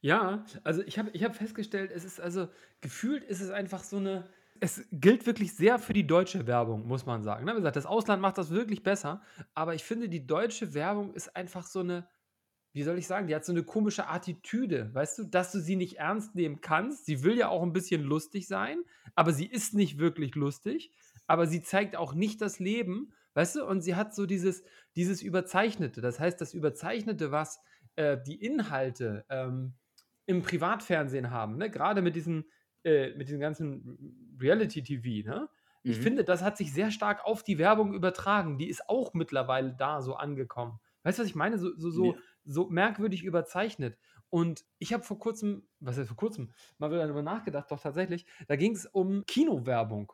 Ja, also ich habe ich hab festgestellt, es ist also gefühlt ist es einfach so eine. Es gilt wirklich sehr für die deutsche Werbung, muss man sagen. Ne? Wie gesagt, das Ausland macht das wirklich besser, aber ich finde, die deutsche Werbung ist einfach so eine wie soll ich sagen, die hat so eine komische Attitüde, weißt du, dass du sie nicht ernst nehmen kannst. Sie will ja auch ein bisschen lustig sein, aber sie ist nicht wirklich lustig, aber sie zeigt auch nicht das Leben, weißt du, und sie hat so dieses, dieses Überzeichnete. Das heißt, das Überzeichnete, was äh, die Inhalte ähm, im Privatfernsehen haben, ne? gerade mit diesem, äh, mit diesem ganzen Reality-TV, ne? Ich mhm. finde, das hat sich sehr stark auf die Werbung übertragen. Die ist auch mittlerweile da so angekommen. Weißt du, was ich meine? So, so, so, ja so merkwürdig überzeichnet. Und ich habe vor kurzem, was heißt vor kurzem, mal wieder darüber nachgedacht, doch tatsächlich, da ging es um Kinowerbung.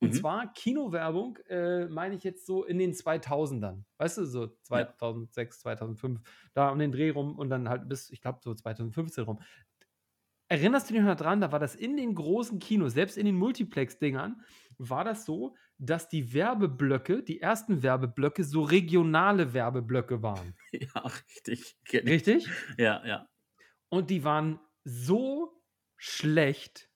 Und mhm. zwar Kinowerbung, äh, meine ich jetzt so in den 2000ern. Weißt du, so 2006, ja. 2005, da um den Dreh rum und dann halt bis, ich glaube, so 2015 rum. erinnerst du dich noch dran, da war das in den großen Kinos, selbst in den Multiplex-Dingern, war das so, dass die Werbeblöcke, die ersten Werbeblöcke, so regionale Werbeblöcke waren. Ja, richtig. Richtig? Ja, ja. Und die waren so schlecht,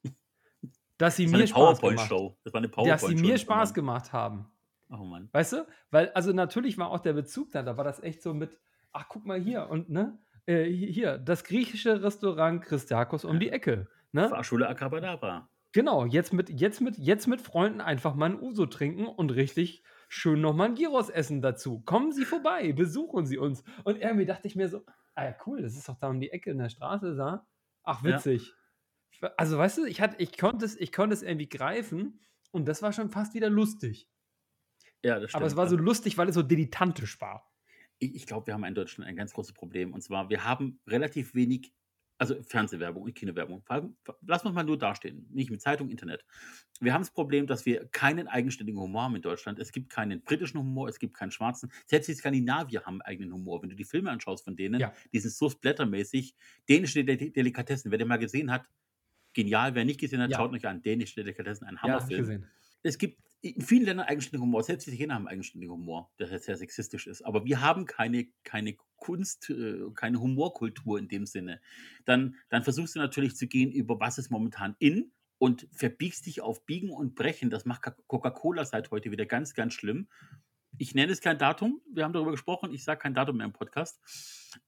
dass sie Das mir Spaß gemacht PowerPoint-Show. Das war eine dass PowerPoint-Show. sie mir Spaß Grunde. gemacht haben. Oh Mann. Weißt du? Weil, also natürlich war auch der Bezug da, da war das echt so mit, ach, guck mal hier und ne, äh, hier, das griechische Restaurant Christakos um die Ecke. Ne? Fahrschule Acabadabra. Genau, jetzt mit, jetzt, mit, jetzt mit Freunden einfach mal ein Uso trinken und richtig schön nochmal ein Gyros essen dazu. Kommen Sie vorbei, besuchen Sie uns. Und irgendwie dachte ich mir so, ah ja, cool, das ist doch da um die Ecke in der Straße da. Ach, Ja. witzig. Also, weißt du, ich, hatte, ich, konnte es, ich konnte es irgendwie greifen und das war schon fast wieder lustig. Ja, das stimmt. Aber es war so lustig, weil es so dilettantisch war. Ich, ich glaube, wir haben in Deutschland ein ganz großes Problem. Und zwar, wir haben relativ wenig, also Fernsehwerbung und Kinowerbung. Lass uns mal nur dastehen, nicht mit Zeitung, Internet. Wir haben das Problem, dass wir keinen eigenständigen Humor haben in Deutschland. Es gibt keinen britischen Humor, es gibt keinen schwarzen. Selbst die Skandinavier haben eigenen Humor. Wenn du die Filme anschaust von denen, Ja. die sind so splattermäßig. Dänische De Delikatessen, wer den mal gesehen hat, genial. Wer nicht gesehen hat, Ja. schaut euch an. Dänische Delikatessen, ein Ja, Hammerfilm. gesehen. es gibt in vielen Ländern eigenständigen Humor. Selbst die Italiener haben eigenständigen Humor, der sehr sexistisch ist. Aber wir haben keine, keine Kunst, äh, keine Humorkultur in dem Sinne. Dann, dann versuchst du natürlich zu gehen über was ist momentan in und verbiegst dich auf Biegen und Brechen. Das macht Coca-Cola seit heute wieder ganz, ganz schlimm. Ich nenne es kein Datum. Wir haben darüber gesprochen. Ich sage kein Datum mehr im Podcast.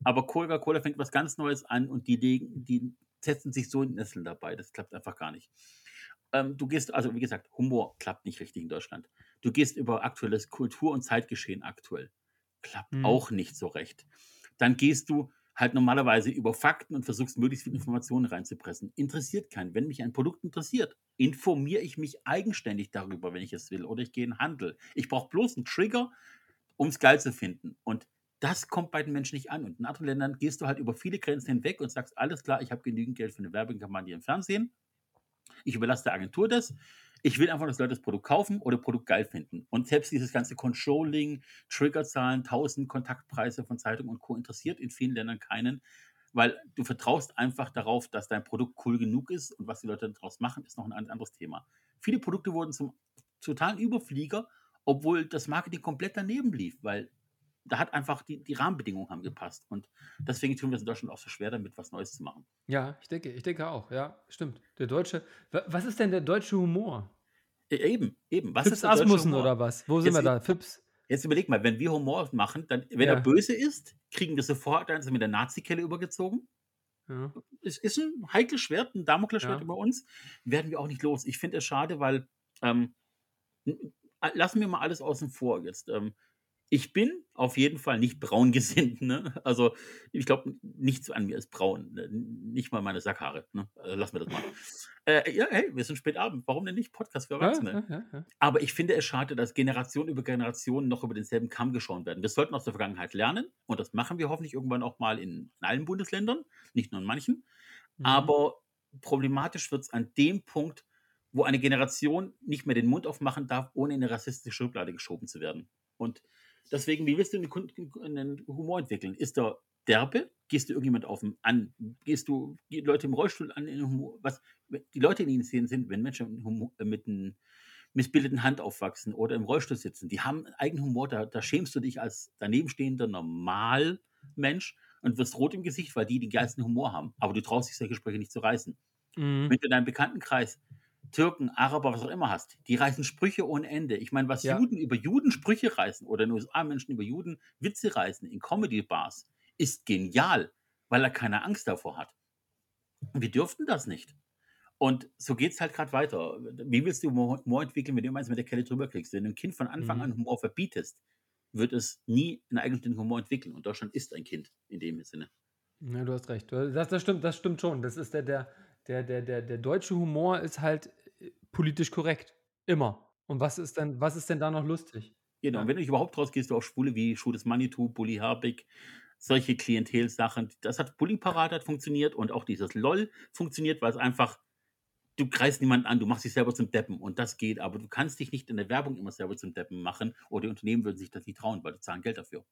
Aber Coca-Cola fängt was ganz Neues an und die, legen, die setzen sich so in Nesseln dabei. Das klappt einfach gar nicht. Ähm, du gehst, also wie gesagt, Humor klappt nicht richtig in Deutschland. Du gehst über aktuelles Kultur- und Zeitgeschehen aktuell. Klappt Mhm. auch nicht so recht. Dann gehst du halt normalerweise über Fakten und versuchst möglichst viel Informationen reinzupressen. Interessiert keinen. Wenn mich ein Produkt interessiert, informiere ich mich eigenständig darüber, wenn ich es will. Oder ich gehe in den Handel. Ich brauche bloß einen Trigger, um es geil zu finden. Und das kommt bei den Menschen nicht an. Und in anderen Ländern gehst du halt über viele Grenzen hinweg und sagst, alles klar, ich habe genügend Geld für eine Werbekampagne im Fernsehen. Ich überlasse der Agentur das. Ich will einfach, dass Leute das Produkt kaufen oder Produkt geil finden. Und selbst dieses ganze Controlling, Triggerzahlen, 1000 Kontaktpreise von Zeitungen und Co. interessiert in vielen Ländern keinen, weil du vertraust einfach darauf, dass dein Produkt cool genug ist und was die Leute daraus machen, ist noch ein anderes Thema. Viele Produkte wurden zum totalen Überflieger, obwohl das Marketing komplett daneben lief, weil da hat einfach die, die Rahmenbedingungen haben gepasst. Und deswegen tun wir es in Deutschland auch so schwer, damit was Neues zu machen. Ja, ich denke, ich denke auch, ja, stimmt. Der deutsche, wa- was ist denn der deutsche Humor? E- Eben, eben. Was Fips ist Asmussen oder was? Wo sind Jetzt wir da? Fips? Jetzt überleg mal, wenn wir Humor machen, dann, wenn Ja. er böse ist, kriegen wir sofort eins mit der Nazi-Kelle übergezogen. Ja. Es ist ein heikles Schwert, ein Damoklesschwert Ja. über uns. Werden wir auch nicht los. Ich finde es schade, weil ähm, lassen wir mal alles außen vor jetzt. Ähm, ich bin auf jeden Fall nicht braun gesinnt. Ne? Also ich glaube, nichts an mir ist braun. Ne? Nicht mal meine Sackhaare. Ne? Also, lassen wir das mal. Äh, ja, hey, wir sind spät Abend. Warum denn nicht? Podcast für Erwachsene. ja, ja, ja. Aber ich finde es schade, dass Generation über Generation noch über denselben Kamm geschoren werden. Wir sollten aus der Vergangenheit lernen und das machen wir hoffentlich irgendwann auch mal in, in allen Bundesländern, nicht nur in manchen. Mhm. Aber problematisch wird es an dem Punkt, wo eine Generation nicht mehr den Mund aufmachen darf, ohne in eine rassistische Schublade geschoben zu werden. Und deswegen, wie willst du einen, Humor entwickeln? Ist der derbe? Gehst du irgendjemand auf den an? Gehst du die Leute im Rollstuhl an? In den Humor, was, die Leute in den Szenen sind, wenn Menschen mit Humor- äh, einem missbildeten Hand aufwachsen oder im Rollstuhl sitzen, die haben einen eigenen Humor, da, da schämst du dich als danebenstehender Normalmensch und wirst rot im Gesicht, weil die den geilsten Humor haben. Aber du traust dich solche Gespräche nicht zu reißen. Mhm. Wenn du in deinem Bekanntenkreis Türken, Araber, was auch immer hast, die reißen Sprüche ohne Ende. Ich meine, was Ja. Juden über Juden Sprüche reißen oder in den USA Menschen über Juden Witze reißen in Comedy-Bars, ist genial, weil er keine Angst davor hat. Wir dürften das nicht. Und so geht es halt gerade weiter. Wie willst du Humor entwickeln, wenn du immer mit der Kelle drüber kriegst? Wenn du ein Kind von Anfang Mhm. an Humor verbietest, wird es nie einen eigenständigen Humor entwickeln. Und Deutschland ist ein Kind in dem Sinne. Ja, du hast recht. Das, das stimmt, das stimmt schon. Das ist der, der, der, der, der, der deutsche Humor ist halt politisch korrekt. Immer. Und was ist denn, was ist denn da noch lustig? Genau, und wenn du überhaupt raus gehst du auf Schwule wie Schuh des Manitou, Bully Herbig, solche Klientelsachen. Das hat Bully Parade hat funktioniert und auch dieses LOL funktioniert, weil es einfach, du greifst niemanden an, du machst dich selber zum Deppen und das geht, aber du kannst dich nicht in der Werbung immer selber zum Deppen machen oder die Unternehmen würden sich das nicht trauen, weil die zahlen Geld dafür.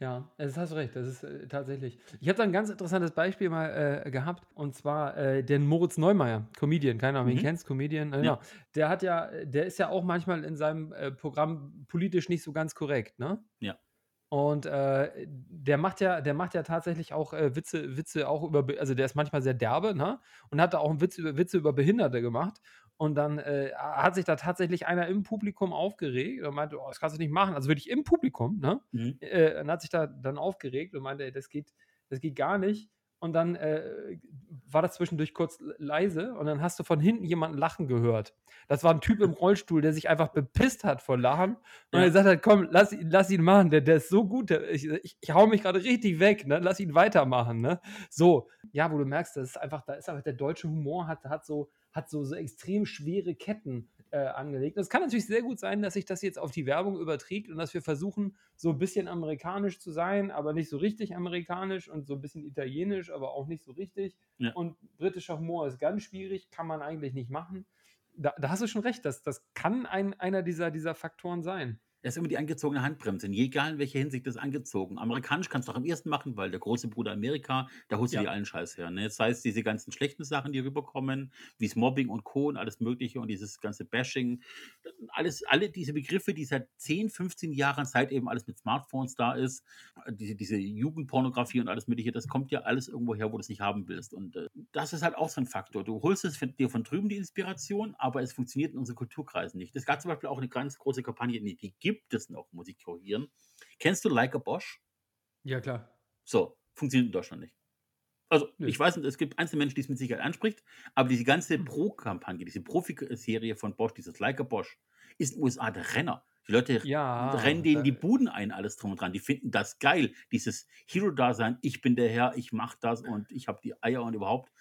Ja, das hast du recht, das ist, äh, tatsächlich ich habe da 'n ganz interessantes Beispiel mal, äh, gehabt und zwar, äh, den Moritz Neumeier, Comedian, keine Ahnung, ob du ihn Mhm. kennst, Comedian, Ja. genau. Der hat ja der ist ja auch manchmal in seinem, äh, Programm politisch nicht so ganz korrekt, ne? Ja. Und, äh, der macht ja der macht ja tatsächlich auch, äh, Witze Witze auch über be also, der ist manchmal sehr derbe, ne? Und hat da auch 'n Witz über Witze über Behinderte gemacht. Und dann, äh, ha hat sich da tatsächlich einer im Publikum aufgeregt und meinte: „Oh, das kannst du nicht machen.“ Also, wirklich im Publikum, ne? Mhm. Äh, und hat sich da dann aufgeregt und meinte: „Ey, das geht das geht gar nicht.“ Und dann, äh, war das zwischendurch kurz leise und dann hast du von hinten jemanden lachen gehört. Das war 'n Typ im Rollstuhl, der sich einfach bepisst hat vor Lachen und er Ja. gesagt hat: „Komm, lass ihn lass ihn machen, der der ist so gut, der ich ich ich haue mich grade richtig weg, ne? Lass ihn weitermachen“, ne? So, ja, wo du merkst, das ist einfach da ist einfach der deutsche Humor hat hat so hat so so extrem schwere Ketten, äh, angelegt. Es kann natürlich sehr gut sein, dass sich das jetzt auf die Werbung überträgt und dass wir versuchen, so 'n bisschen amerikanisch zu sein, aber nicht so richtig amerikanisch und so 'n bisschen italienisch, aber auch nicht so richtig. Ja. Und britischer Humor ist ganz schwierig, kann man eigentlich nicht machen. Da da hast du schon recht, das das kann ein einer dieser dieser Faktoren sein. Es ist immer die angezogene Handbremse, in egal in welcher Hinsicht das angezogen. Amerikanisch kannst du auch am ehesten machen, weil der große Bruder Amerika, da holst du Ja. dir allen Scheiß her, ne? Sei es diese ganzen schlechten Sachen, die rüberkommen, wie's Mobbing und Co. und alles Mögliche und dieses ganze Bashing. Alles alle diese Begriffe, die seit 10, 15 Jahren, seit eben alles mit Smartphones da ist, diese diese Jugendpornografie und alles Mögliche, das kommt ja alles irgendwo her, wo du's nicht haben willst. Und, äh, das ist halt auch so 'n Faktor. Du holst es dir von drüben, die Inspiration, aber es funktioniert in unseren Kulturkreisen nicht. Es gab zum Beispiel auch 'ne ganz große Kampagne, ne, die gibt es noch, muss ich korrigieren. Kennst du Like a Bosch? Ja, klar. So, funktioniert in Deutschland nicht. Also, Nö. ich weiß nicht, es gibt einzelne Menschen, die's mit Sicherheit anspricht, aber diese ganze Hm. Pro-Kampagne, diese Profi-Serie von Bosch, dieses Like a Bosch, ist in den USA der Renner. Die Leute Ja, rennen denen die Buden ein, alles drum und dran. Die finden das geil, dieses Hero-Dasein: „Ich bin der Herr, ich mache das und ich habe die Eier und überhaupt.“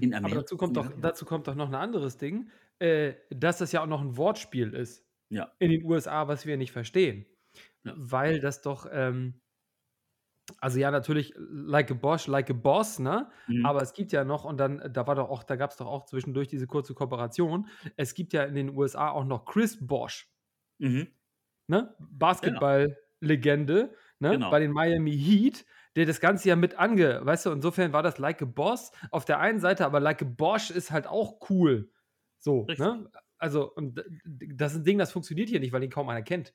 In Aber Ameri dazu kommt doch dazu kommt doch noch 'n anderes Ding, äh, dass das ja auch noch 'n Wortspiel ist Ja. in den USA, was wir nicht verstehen. Ja. Weil das doch, ähm also, ja, natürlich like a Bosch, like a Boss, ne? Mhm. Aber es gibt ja noch und dann da war doch auch da gab's doch auch zwischendurch diese kurze Kooperation. Es gibt ja in den USA auch noch Chris Bosh. Mhm. Ne? Genau. Basketball-Legende, ne? Genau. Bei den Miami Heat, der das Ganze ja mit ange weißt du, insofern war das like a Boss auf der einen Seite, aber like a Bosch ist halt auch cool. So, Richtig. ne? Also, und das ist 'n Ding, das funktioniert hier nicht, weil den kaum einer kennt.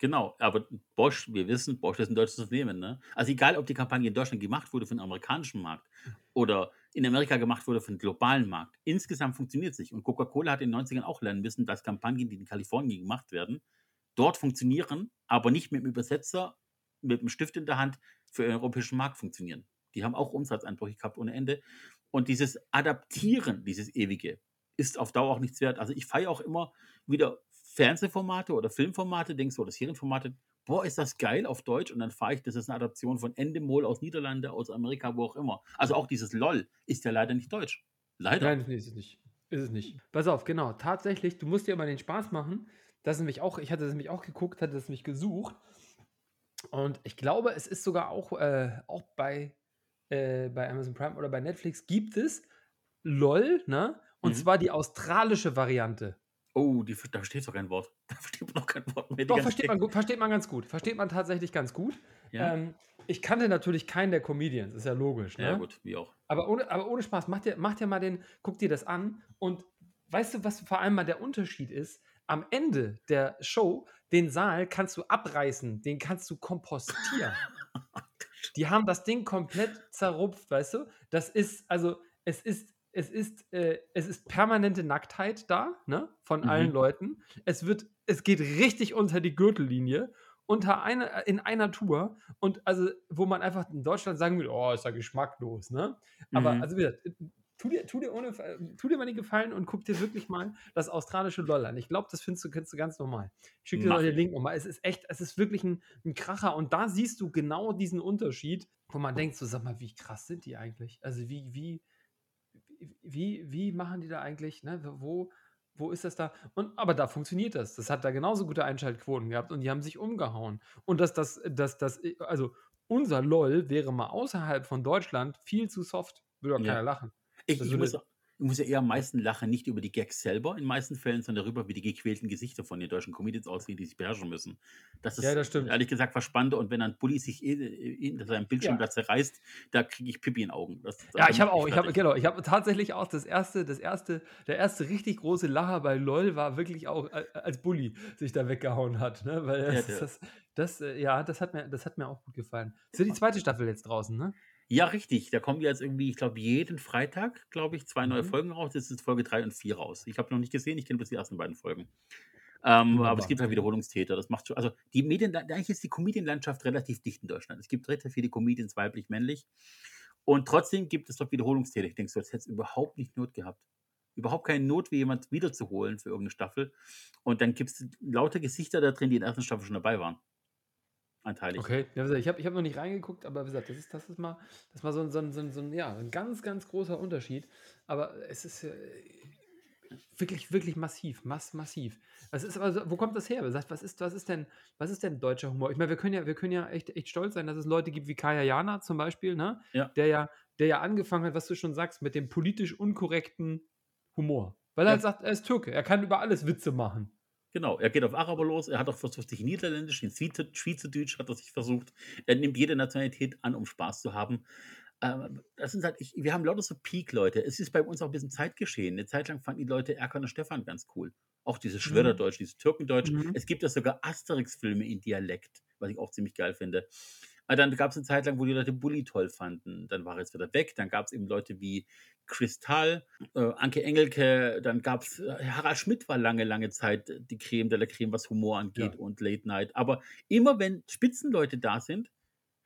Genau, aber Bosch wir wissen, Bosch ist 'n deutsches Unternehmen, ne? Also, egal, ob die Kampagne in Deutschland gemacht wurde für 'n amerikanischen Markt oder in Amerika gemacht wurde für 'n globalen Markt. Insgesamt funktioniert's nicht. Und Coca-Cola hat in den 90ern auch lernen müssen, dass Kampagnen, die in Kalifornien gemacht werden, dort funktionieren, aber nicht mit 'm Übersetzer, mit 'm Stift in der Hand für den europäischen Markt funktionieren. Die haben auch Umsatzeinbrüche gehabt ohne Ende. Und dieses Adaptieren, dieses Ewige, ist auf Dauer auch nichts wert. Also, ich feiere auch immer wieder Fernsehformate oder Filmformate, denkst du oder Serienformate: „Boah, ist das geil“ auf Deutsch und dann fahre ich das ist 'ne Adaption von Endemol aus Niederlande, aus Amerika, wo auch immer. Also, auch dieses LOL ist ja leider nicht deutsch. Leider. Nein, ne, ist es nicht. Ist es nicht. Pass auf, genau, tatsächlich, du musst dir mal den Spaß machen. Das nämlich auch ich hatte das nämlich auch geguckt, hatte das nämlich gesucht. Und ich glaube, es ist sogar auch, äh auch bei äh, bei Amazon Prime oder bei Netflix gibt es LOL, ne? Und Mhm. zwar die australische Variante. Oh, die da verstehst du kein Wort. Da versteht man doch kein Wort mehr. Doch, versteht man gut versteht man ganz gut. Versteht man tatsächlich ganz gut. Ja. Ähm, ich kannte natürlich keinen der Comedians, ist ja logisch, ne? Ja gut, wie auch. Aber ohne aber ohne Spaß, mach dir mach dir mal den guck dir das an und weißt du, was vor allem mal der Unterschied ist? Am Ende der Show, den Saal kannst du abreißen, den kannst du kompostieren. Die haben das Ding komplett zerrupft, weißt du? Das ist also, es ist es ist äh, es ist permanente Nacktheit da, ne, von allen Mhm. Leuten. Es wird es geht richtig unter die Gürtellinie, unter einer in einer Tour und also, wo man einfach in Deutschland sagen würde: „Oh, ist ja geschmacklos“, ne? Aber Mhm. also, wie gesagt, tu dir tu dir ohne äh, tu dir mal den Gefallen und guck dir wirklich mal das australische LOL an. Ich glaube, das findest du findest du ganz normal. Ich schicke dir mal den. Link noch mal. Es ist echt es ist wirklich 'n 'n Kracher und da siehst du genau diesen Unterschied, wo man denkt so: „Sag mal, wie krass sind die eigentlich?“ Also, wie wie wie wie machen die da eigentlich, ne? Wo wo ist das da? Und aber da funktioniert das. Das hat da genauso gute Einschaltquoten gehabt und die haben sich umgehauen. Und dass das dass das äh, also, unser LOL wäre mal außerhalb von Deutschland viel zu soft. Würde auch Ja. keiner lachen. Ich ich muss ich muss ja eher am meisten lachen, nicht über die Gags selber in meisten Fällen, sondern darüber, wie die gequälten Gesichter von den deutschen Comedians aussehen, die sich beherrschen müssen. Das ist Ja, das stimmt. ehrlich gesagt was spannend. Und wenn ein Bulli sich in seinem Bildschirm Ja. da zerreißt, da kriege ich Pipi in den Augen. Das, da Ja, ich habe auch, ich habe genau, ich habe tatsächlich auch das erste, das erste, der erste richtig große Lacher bei LOL war wirklich auch, als Bully sich da weggehauen hat, ne? Weil Ja, das, der- das, das, äh, ja, das hat mir, das hat mir auch gut gefallen. Ist ja die zweite Staffel jetzt draußen, ne? Ja, richtig. Da kommen jetzt irgendwie, ich glaube, jeden Freitag, glaube ich, zwei neue Mhm. Folgen raus. Jetzt ist Folge 3 und 4 raus. Ich habe noch nicht gesehen, ich kenne bloß die ersten beiden Folgen. Ähm, aber es gibt halt Wiederholungstäter. Das macht schon, also die Medien, eigentlich ist die Comedian-Landschaft relativ dicht in Deutschland. Es gibt relativ viele Comedians, weiblich, männlich. Und trotzdem gibt es dort Wiederholungstäter. Ich denke so, das hätte es überhaupt nicht Not gehabt. Überhaupt keine Not, wie jemand wiederzuholen für irgendeine Staffel. Und dann gibt es lauter Gesichter da drin, die in der ersten Staffel schon dabei waren. Anteilig. Okay, ja, ich habe ich hab noch nicht reingeguckt, aber wie gesagt, das ist, das ist mal, das ist mal so, ein- so, ein- so, ein- so ein, ja, ein ganz, ganz großer Unterschied. Aber es ist äh, wirklich, wirklich massiv, mass, massiv. Was ist aber, so- wo kommt das her? Was ist, was ist denn, was ist denn deutscher Humor? Ich meine, wir können ja, wir können ja echt, echt stolz sein, dass es Leute gibt wie Kaya Jana zum Beispiel, ne? Ja. Der ja, der ja angefangen hat, was du schon sagst, mit dem politisch unkorrekten Humor. Weil er Ja. halt sagt, er ist Türke, er kann über alles Witze machen. Genau, er geht auf Araber los, er hat auch versucht, sich Niederländisch, in Schweizer- Schweizerdeutsch hat er sich versucht. Er nimmt jede Nationalität an, um Spaß zu haben. Ähm, das sind halt, ich, wir haben lauter so Peak-Leute. Es ist bei uns auch ein bisschen Zeitgeschehen. Eine Zeit lang fanden die Leute Erkan und Stefan ganz cool. Auch dieses Schwöderdeutsch, dieses Türkendeutsch. Mhm. Es gibt ja sogar Asterix-Filme in Dialekt, was ich auch ziemlich geil finde. Aber dann gab es eine Zeit lang, wo die Leute Bully toll fanden. Dann war er jetzt wieder weg. Dann gab es eben Leute wie Kristall, äh, Anke Engelke, dann gab es, Harald Schmidt war lange, lange Zeit die Creme de la Creme, was Humor angeht Ja. und Late Night. Aber immer wenn Spitzenleute da sind,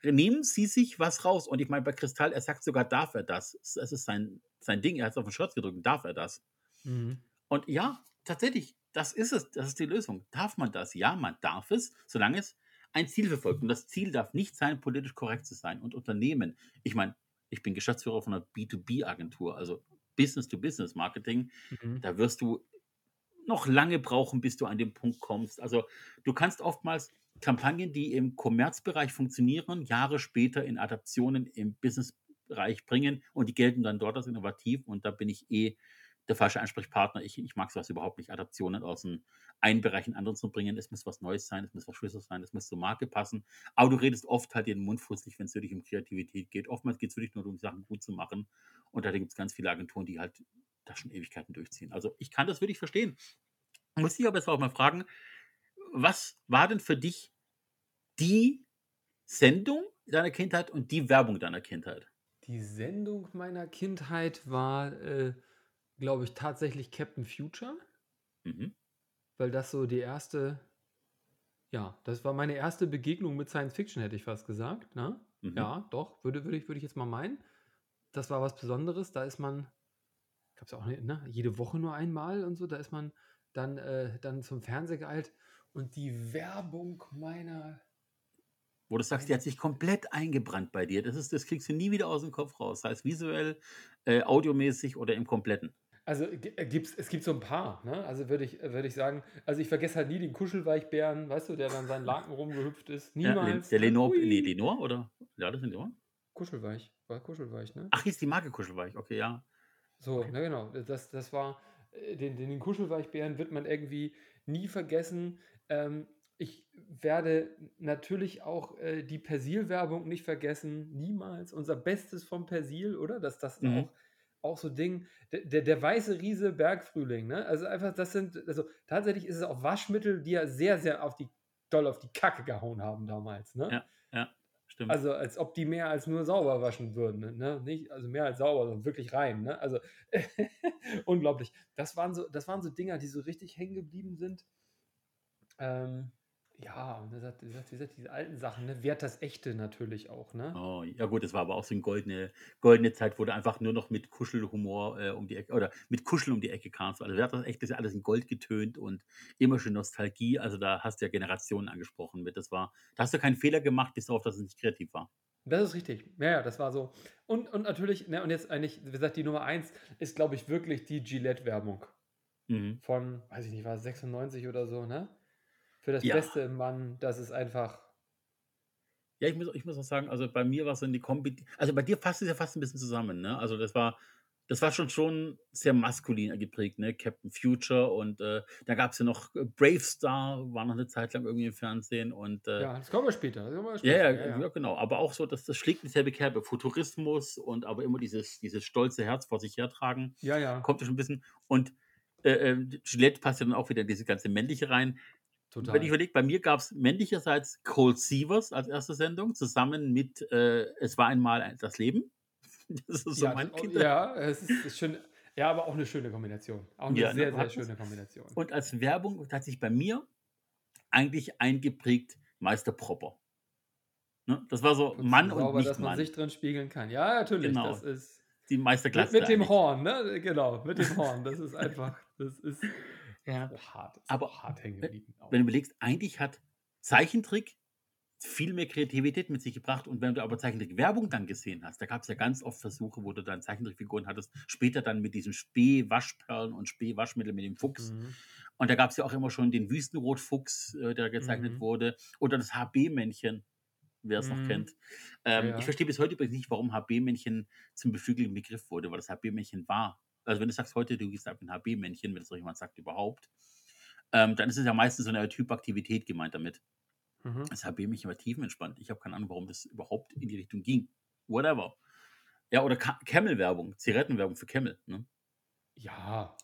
nehmen sie sich was raus. Und ich meine, bei Kristall, er sagt sogar, darf er das. Das ist sein, sein Ding. Er hat es auf den Shirt gedrückt, darf er das. Mhm. Und ja, tatsächlich, das ist es. Das ist die Lösung. Darf man das? Ja, man darf es, solange es ein Ziel verfolgt. Und das Ziel darf nicht sein, politisch korrekt zu sein. Und Unternehmen, ich meine, ich bin Geschäftsführer von einer B2B-Agentur, also Business-to-Business-Marketing. Mhm. Da wirst du noch lange brauchen, bis du an den Punkt kommst. Also du kannst oftmals Kampagnen, die im Kommerzbereich funktionieren, Jahre später in Adaptionen im Businessbereich bringen und die gelten dann dort als innovativ. Und da bin ich eh der falsche Ansprechpartner. Ich, ich mag sowas überhaupt nicht, Adaptionen aus dem einen Bereich in den anderen zu bringen. Es muss was Neues sein, es muss was Frisches sein, es muss zur Marke passen. Aber du redest oft halt den Mund fußlich, wenn es wirklich um Kreativität geht. Oftmals geht es wirklich nur darum, Sachen gut zu machen. Und da gibt es ganz viele Agenturen, die halt das schon Ewigkeiten durchziehen. Also ich kann das wirklich verstehen. Muss ich aber jetzt auch mal fragen, was war denn für dich die Sendung deiner Kindheit und die Werbung deiner Kindheit? Die Sendung meiner Kindheit war, äh, glaube ich, tatsächlich Captain Future, Mhm. weil das so die erste, ja, das war meine erste Begegnung mit Science Fiction, hätte ich fast gesagt. Ne? Mhm. Ja, doch, würde, würde, ich, würde ich jetzt mal meinen. Das war was Besonderes. Da ist man, gab es auch nicht, ne? jede Woche nur einmal und so, da ist man dann, äh, dann zum Fernseher geeilt und die Werbung meiner Wo du sagst, die hat sich komplett eingebrannt bei dir. Das, ist, das kriegst du nie wieder aus dem Kopf raus. Sei es visuell, äh, audiomäßig oder im Kompletten. Also äh, gibt's, es gibt so ein paar, ne? Also würde ich, würde ich sagen, also ich vergesse halt nie den Kuschelweichbären, weißt du, der dann seinen Laken rumgehüpft ist. Ja, Niemals. der Lenore, Hui. nee, Lenore oder? Ja, das sind Lenore. Kuschelweich, war kuschelweich, ne? Ach, hier ist die Marke Kuschelweich. Okay, ja. So, na genau. Das, das war, äh, den, den, Kuschelweichbären wird man irgendwie nie vergessen. Ähm, ich werde natürlich auch äh, die Persil-Werbung nicht vergessen. Niemals. Unser Bestes vom Persil, oder? Das, das Mhm. auch, auch so Ding. Der, der, der weiße Riese Bergfrühling, ne? Also einfach, das sind, also tatsächlich ist es auch Waschmittel, die ja sehr, sehr auf die, doll auf die Kacke gehauen haben damals, ne? Ja, ja, stimmt. Also als ob die mehr als nur sauber waschen würden, ne? Nicht, also mehr als sauber, sondern wirklich rein, ne? Also unglaublich. Das waren so, das waren so Dinger, die so richtig hängen geblieben sind. Ähm, ja, und wie gesagt, wie gesagt, wie gesagt, diese alten Sachen, ne? Wert das Echte natürlich auch, ne? Oh, ja gut, das war aber auch so eine goldene, goldene Zeit, wo du einfach nur noch mit Kuschelhumor äh, um die Ecke oder mit Kuscheln um die Ecke kamst. Also wer hat das echt, das ist alles in Gold getönt und immer schön Nostalgie. Also da hast du ja Generationen angesprochen mit. Das war, da hast du keinen Fehler gemacht, bis darauf, dass es nicht kreativ war. Das ist richtig. Ja, ja, das war so. Und, und natürlich, ne, und jetzt eigentlich, wie gesagt, die Nummer eins ist, glaube ich, wirklich die Gillette-Werbung. Mhm. Von, weiß ich nicht, war es 96 oder so, ne? Für das Ja. Beste im Mann, das ist einfach. Ja, ich muss, ich muss auch sagen, also bei mir war es so eine Kombi, also bei dir fasst es ja fast ein bisschen zusammen, ne? Also das war das war schon schon sehr maskulin geprägt, ne? Captain Future und äh, da gab es ja noch äh, Brave Star, war noch eine Zeit lang irgendwie im Fernsehen und äh, Ja, das kommen wir später. Das kommen wir ja, später. ja, Ja, ja, ja. genau. Aber auch so, dass das schlägt in dieselbe Kerbe. Futurismus und aber immer dieses, dieses stolze Herz vor sich hertragen. Ja, ja, Kommt ja schon ein bisschen. Und äh, äh, Gillette passt ja dann auch wieder in diese ganze männliche rein. Wenn ich total. überlege, bei mir gab es männlicherseits Cold Sievers als erste Sendung, zusammen mit äh, Es war einmal ein- das Leben. Das ist so Ja, mein Kinder. ja, es ist, ist schön. Ja, aber auch eine schöne Kombination. Auch eine Ja, ne, sehr, sehr schöne Kombination. Und als Werbung hat sich bei mir eigentlich eingeprägt Meister Propper. Ne? Das war so Putzen Mann und nicht dass man Mann. sich drin spiegeln kann. Ja, natürlich. Genau. Das ist. Die Mit, Meisterklasse. mit dem eigentlich. Horn, ne? Genau, mit dem Horn. Das ist einfach. Das ist Ja. so hart. Ist Aber hart hängen geblieben. Wenn du überlegst, eigentlich hat Zeichentrick viel mehr Kreativität mit sich gebracht. Und wenn du aber Zeichentrick-Werbung dann gesehen hast, da gab es ja ganz oft Versuche, wo du dann Zeichentrickfiguren hattest, später dann mit diesen Spee-Waschperlen und Spee-Waschmittel mit dem Fuchs. Mhm. Und da gab es ja auch immer schon den Wüstenrotfuchs, äh, der gezeichnet Mhm. wurde, oder das HB-Männchen, wer es noch Mhm. kennt. Ähm, Ja. Ich verstehe bis heute übrigens nicht, warum HB-Männchen zum beflügelten Begriff wurde, weil das HB-Männchen war. Also wenn du sagst heute, du gehst ab ein HB-Männchen, wenn das noch jemand sagt überhaupt, ähm, dann ist es ja meistens so eine Typaktivität gemeint damit. Mhm. Das HB-Männchen war tiefenentspannt. Ich habe keine Ahnung, warum das überhaupt in die Richtung ging. Whatever. Ja, oder Camel-Werbung, Zigarettenwerbung für Camel. Ne? Ja,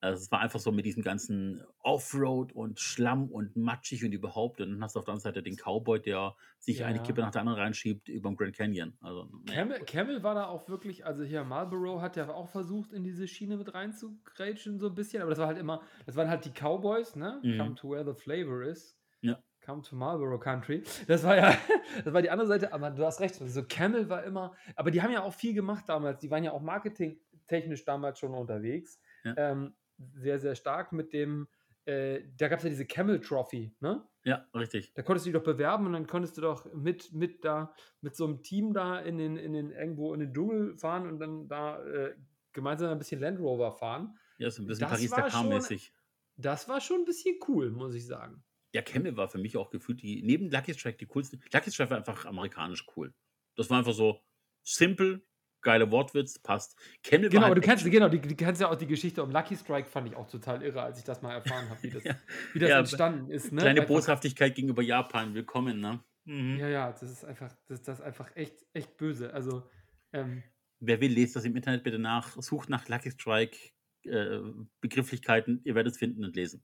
Also es war einfach so mit diesem ganzen Offroad und Schlamm und matschig und überhaupt. Und dann hast du auf der anderen Seite den Cowboy, der sich eine Ja. Kippe nach der anderen reinschiebt über dem Grand Canyon. Also, naja, Camel, Camel war da auch wirklich, also hier Marlboro hat ja auch versucht, in diese Schiene mit reinzugrätschen, so ein bisschen, aber das war halt immer, das waren halt die Cowboys, ne? Mhm. Come to where the flavor is. Ja. Come to Marlboro Country. Das war ja, das war die andere Seite, aber du hast recht, so Camel war immer, aber die haben ja auch viel gemacht damals, die waren ja auch marketingtechnisch damals schon unterwegs. Ja. Ähm, sehr, sehr stark mit dem, äh, da gab es ja diese Camel Trophy, ne? ja, richtig. Da konntest du dich doch bewerben und dann konntest du doch mit, mit da, mit so einem Team da in den, in den, irgendwo in den Dschungel fahren und dann da äh, gemeinsam ein bisschen Land Rover fahren. Ja, so ein bisschen Das war Paris-Dakar-mäßig. Das war schon ein bisschen cool, muss ich sagen. Ja, Camel war für mich auch gefühlt die, neben Lucky Strike die coolste. Lucky Strike war einfach amerikanisch cool. Das war einfach so simpel, geiler Wortwitz, passt. Camel Genau, halt du kennst, genau, die, die kennst ja auch die Geschichte um Lucky Strike, fand ich auch total irre, als ich das mal erfahren habe, wie das, Ja. wie das Ja, entstanden ist. Ne? Kleine Boshaftigkeit gegenüber Japan, willkommen, ne? Mhm. Ja, ja, das ist einfach, das, das ist einfach echt, echt böse. Also, ähm, Wer will, lest das im Internet bitte nach. Sucht nach Lucky Strike äh, Begrifflichkeiten. Ihr werdet es finden und lesen.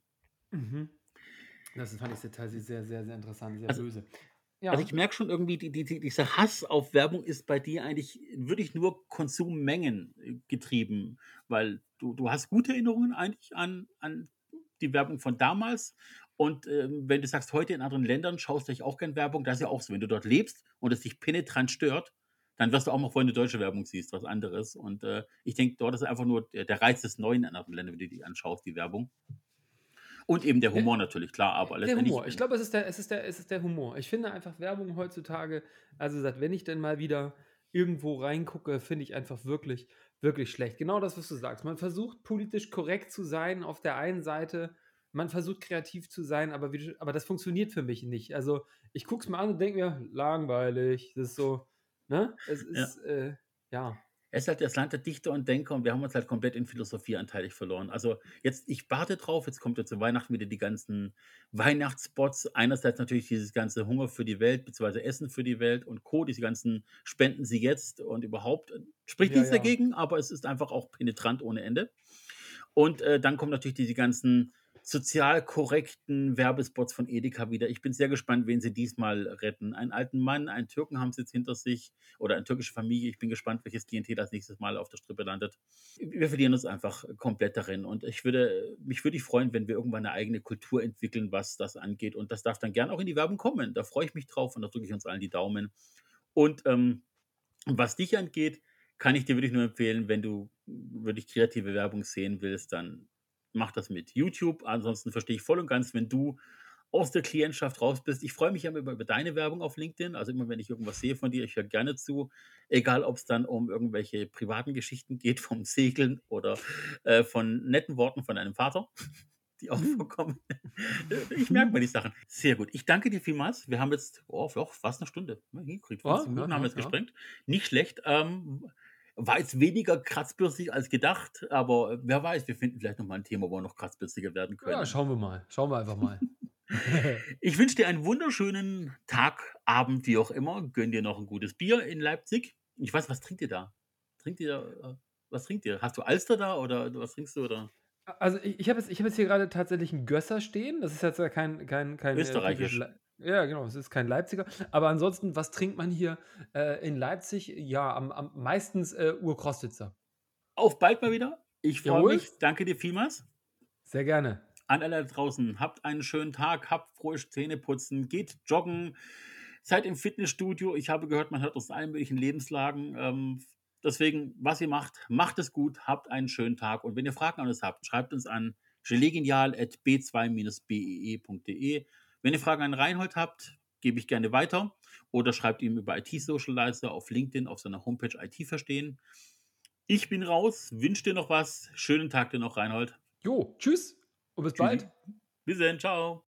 mhm. das fand ich sehr, sehr, sehr, sehr interessant, sehr Also- böse. Ja, Also ich merke schon irgendwie, die, die, die, dieser Hass auf Werbung ist bei dir eigentlich wirklich nur Konsummengen äh, getrieben, weil du, du hast gute Erinnerungen eigentlich an, an die Werbung von damals. Und ähm, wenn du sagst, heute in anderen Ländern schaust du dich auch gern Werbung, das ist ja auch so. Wenn du dort lebst und es dich penetrant stört, dann wirst du auch mal, wenn du deutsche Werbung siehst, was anderes. Und äh, ich denke, dort ist einfach nur der, der Reiz des Neuen in anderen Ländern, wenn du die anschaust, die Werbung. Und eben der Humor natürlich, klar, aber der. Humor. Ich glaube, es ist der, es ist der, es ist der Humor. Ich finde einfach Werbung heutzutage, also seit wenn ich denn mal wieder irgendwo reingucke, finde ich einfach wirklich, wirklich schlecht. Genau das, was du sagst. Man versucht politisch korrekt zu sein auf der einen Seite, man versucht kreativ zu sein, aber, wie, aber das funktioniert für mich nicht. Also ich gucke es mir an und denke mir, langweilig. Das ist so, ne? Es Ja. ist, äh, ja. Es ist halt das Land der Dichter und Denker und wir haben uns halt komplett in Philosophie anteilig verloren. Also jetzt, ich warte drauf, jetzt kommt ja zu Weihnachten wieder die ganzen Weihnachtsspots. Einerseits natürlich dieses ganze Hunger für die Welt, beziehungsweise Essen für die Welt und Co., diese ganzen Spenden sie jetzt und überhaupt. Spricht Ja, nichts ja. dagegen, aber es ist einfach auch penetrant ohne Ende. Und äh, dann kommen natürlich diese ganzen sozial korrekten Werbespots von Edeka wieder. Ich bin sehr gespannt, wen sie diesmal retten. Einen alten Mann, einen Türken haben sie jetzt hinter sich oder eine türkische Familie. Ich bin gespannt, welches Klientel das nächstes Mal auf der Strippe landet. Wir verlieren uns einfach komplett darin. Und ich würde, mich würde ich freuen, wenn wir irgendwann eine eigene Kultur entwickeln, was das angeht. Und das darf dann gern auch in die Werbung kommen. Da freue ich mich drauf und da drücke ich uns allen die Daumen. Und ähm, was dich angeht, kann ich dir wirklich nur empfehlen, wenn du wirklich kreative Werbung sehen willst, dann mach das mit YouTube. Ansonsten verstehe ich voll und ganz, wenn du aus der Klientschaft raus bist. Ich freue mich immer über, über deine Werbung auf LinkedIn. Also immer, wenn ich irgendwas sehe von dir, ich höre gerne zu. Egal, ob es dann um irgendwelche privaten Geschichten geht, vom Segeln oder äh, von netten Worten von deinem Vater, die auch vorkommen. ich merke mal die Sachen. Sehr gut. Ich danke dir vielmals. Wir haben jetzt oh, fast eine Stunde hingekriegt. 15 Ja, Minuten ja, haben wir ja, jetzt ja. gesprengt. Nicht schlecht. Ähm, war jetzt weniger kratzbürstig als gedacht, aber wer weiß, wir finden vielleicht nochmal ein Thema, wo wir noch kratzbürstiger werden können. Ja, schauen wir mal. Schauen wir einfach mal. ich wünsche dir einen wunderschönen Tag, Abend, wie auch immer. Gönn dir noch ein gutes Bier in Leipzig. Ich weiß, was trinkt ihr da? Trinkt ihr, äh, was trinkt ihr? Hast du Alster da oder was trinkst du? Oder? Also ich, ich habe jetzt, hab jetzt hier gerade tatsächlich einen Gösser stehen. Das ist jetzt kein, kein, kein äh, Österreichisch. Äh, ja, genau, es ist kein Leipziger. Aber ansonsten, was trinkt man hier äh, in Leipzig? Ja, am, am meistens äh, Urkrostitzer. Auf bald mal wieder. Ich freue mich. Danke dir vielmals. Sehr gerne. An alle da draußen, habt einen schönen Tag, habt frohes Zähneputzen, geht joggen, seid im Fitnessstudio. Ich habe gehört, man hört aus allen möglichen Lebenslagen. Ähm, deswegen, was ihr macht, macht es gut, habt einen schönen Tag. Und wenn ihr Fragen an uns habt, schreibt uns an gelegenial.b2-bee.de. Wenn ihr Fragen an Reinhold habt, gebe ich gerne weiter oder schreibt ihm über IT-Socializer auf LinkedIn auf seiner Homepage IT verstehen. Ich bin raus, wünsche dir noch was. Schönen Tag dir noch, Reinhold. Jo, tschüss und bis Tschüssi. bald. Bis dann, ciao.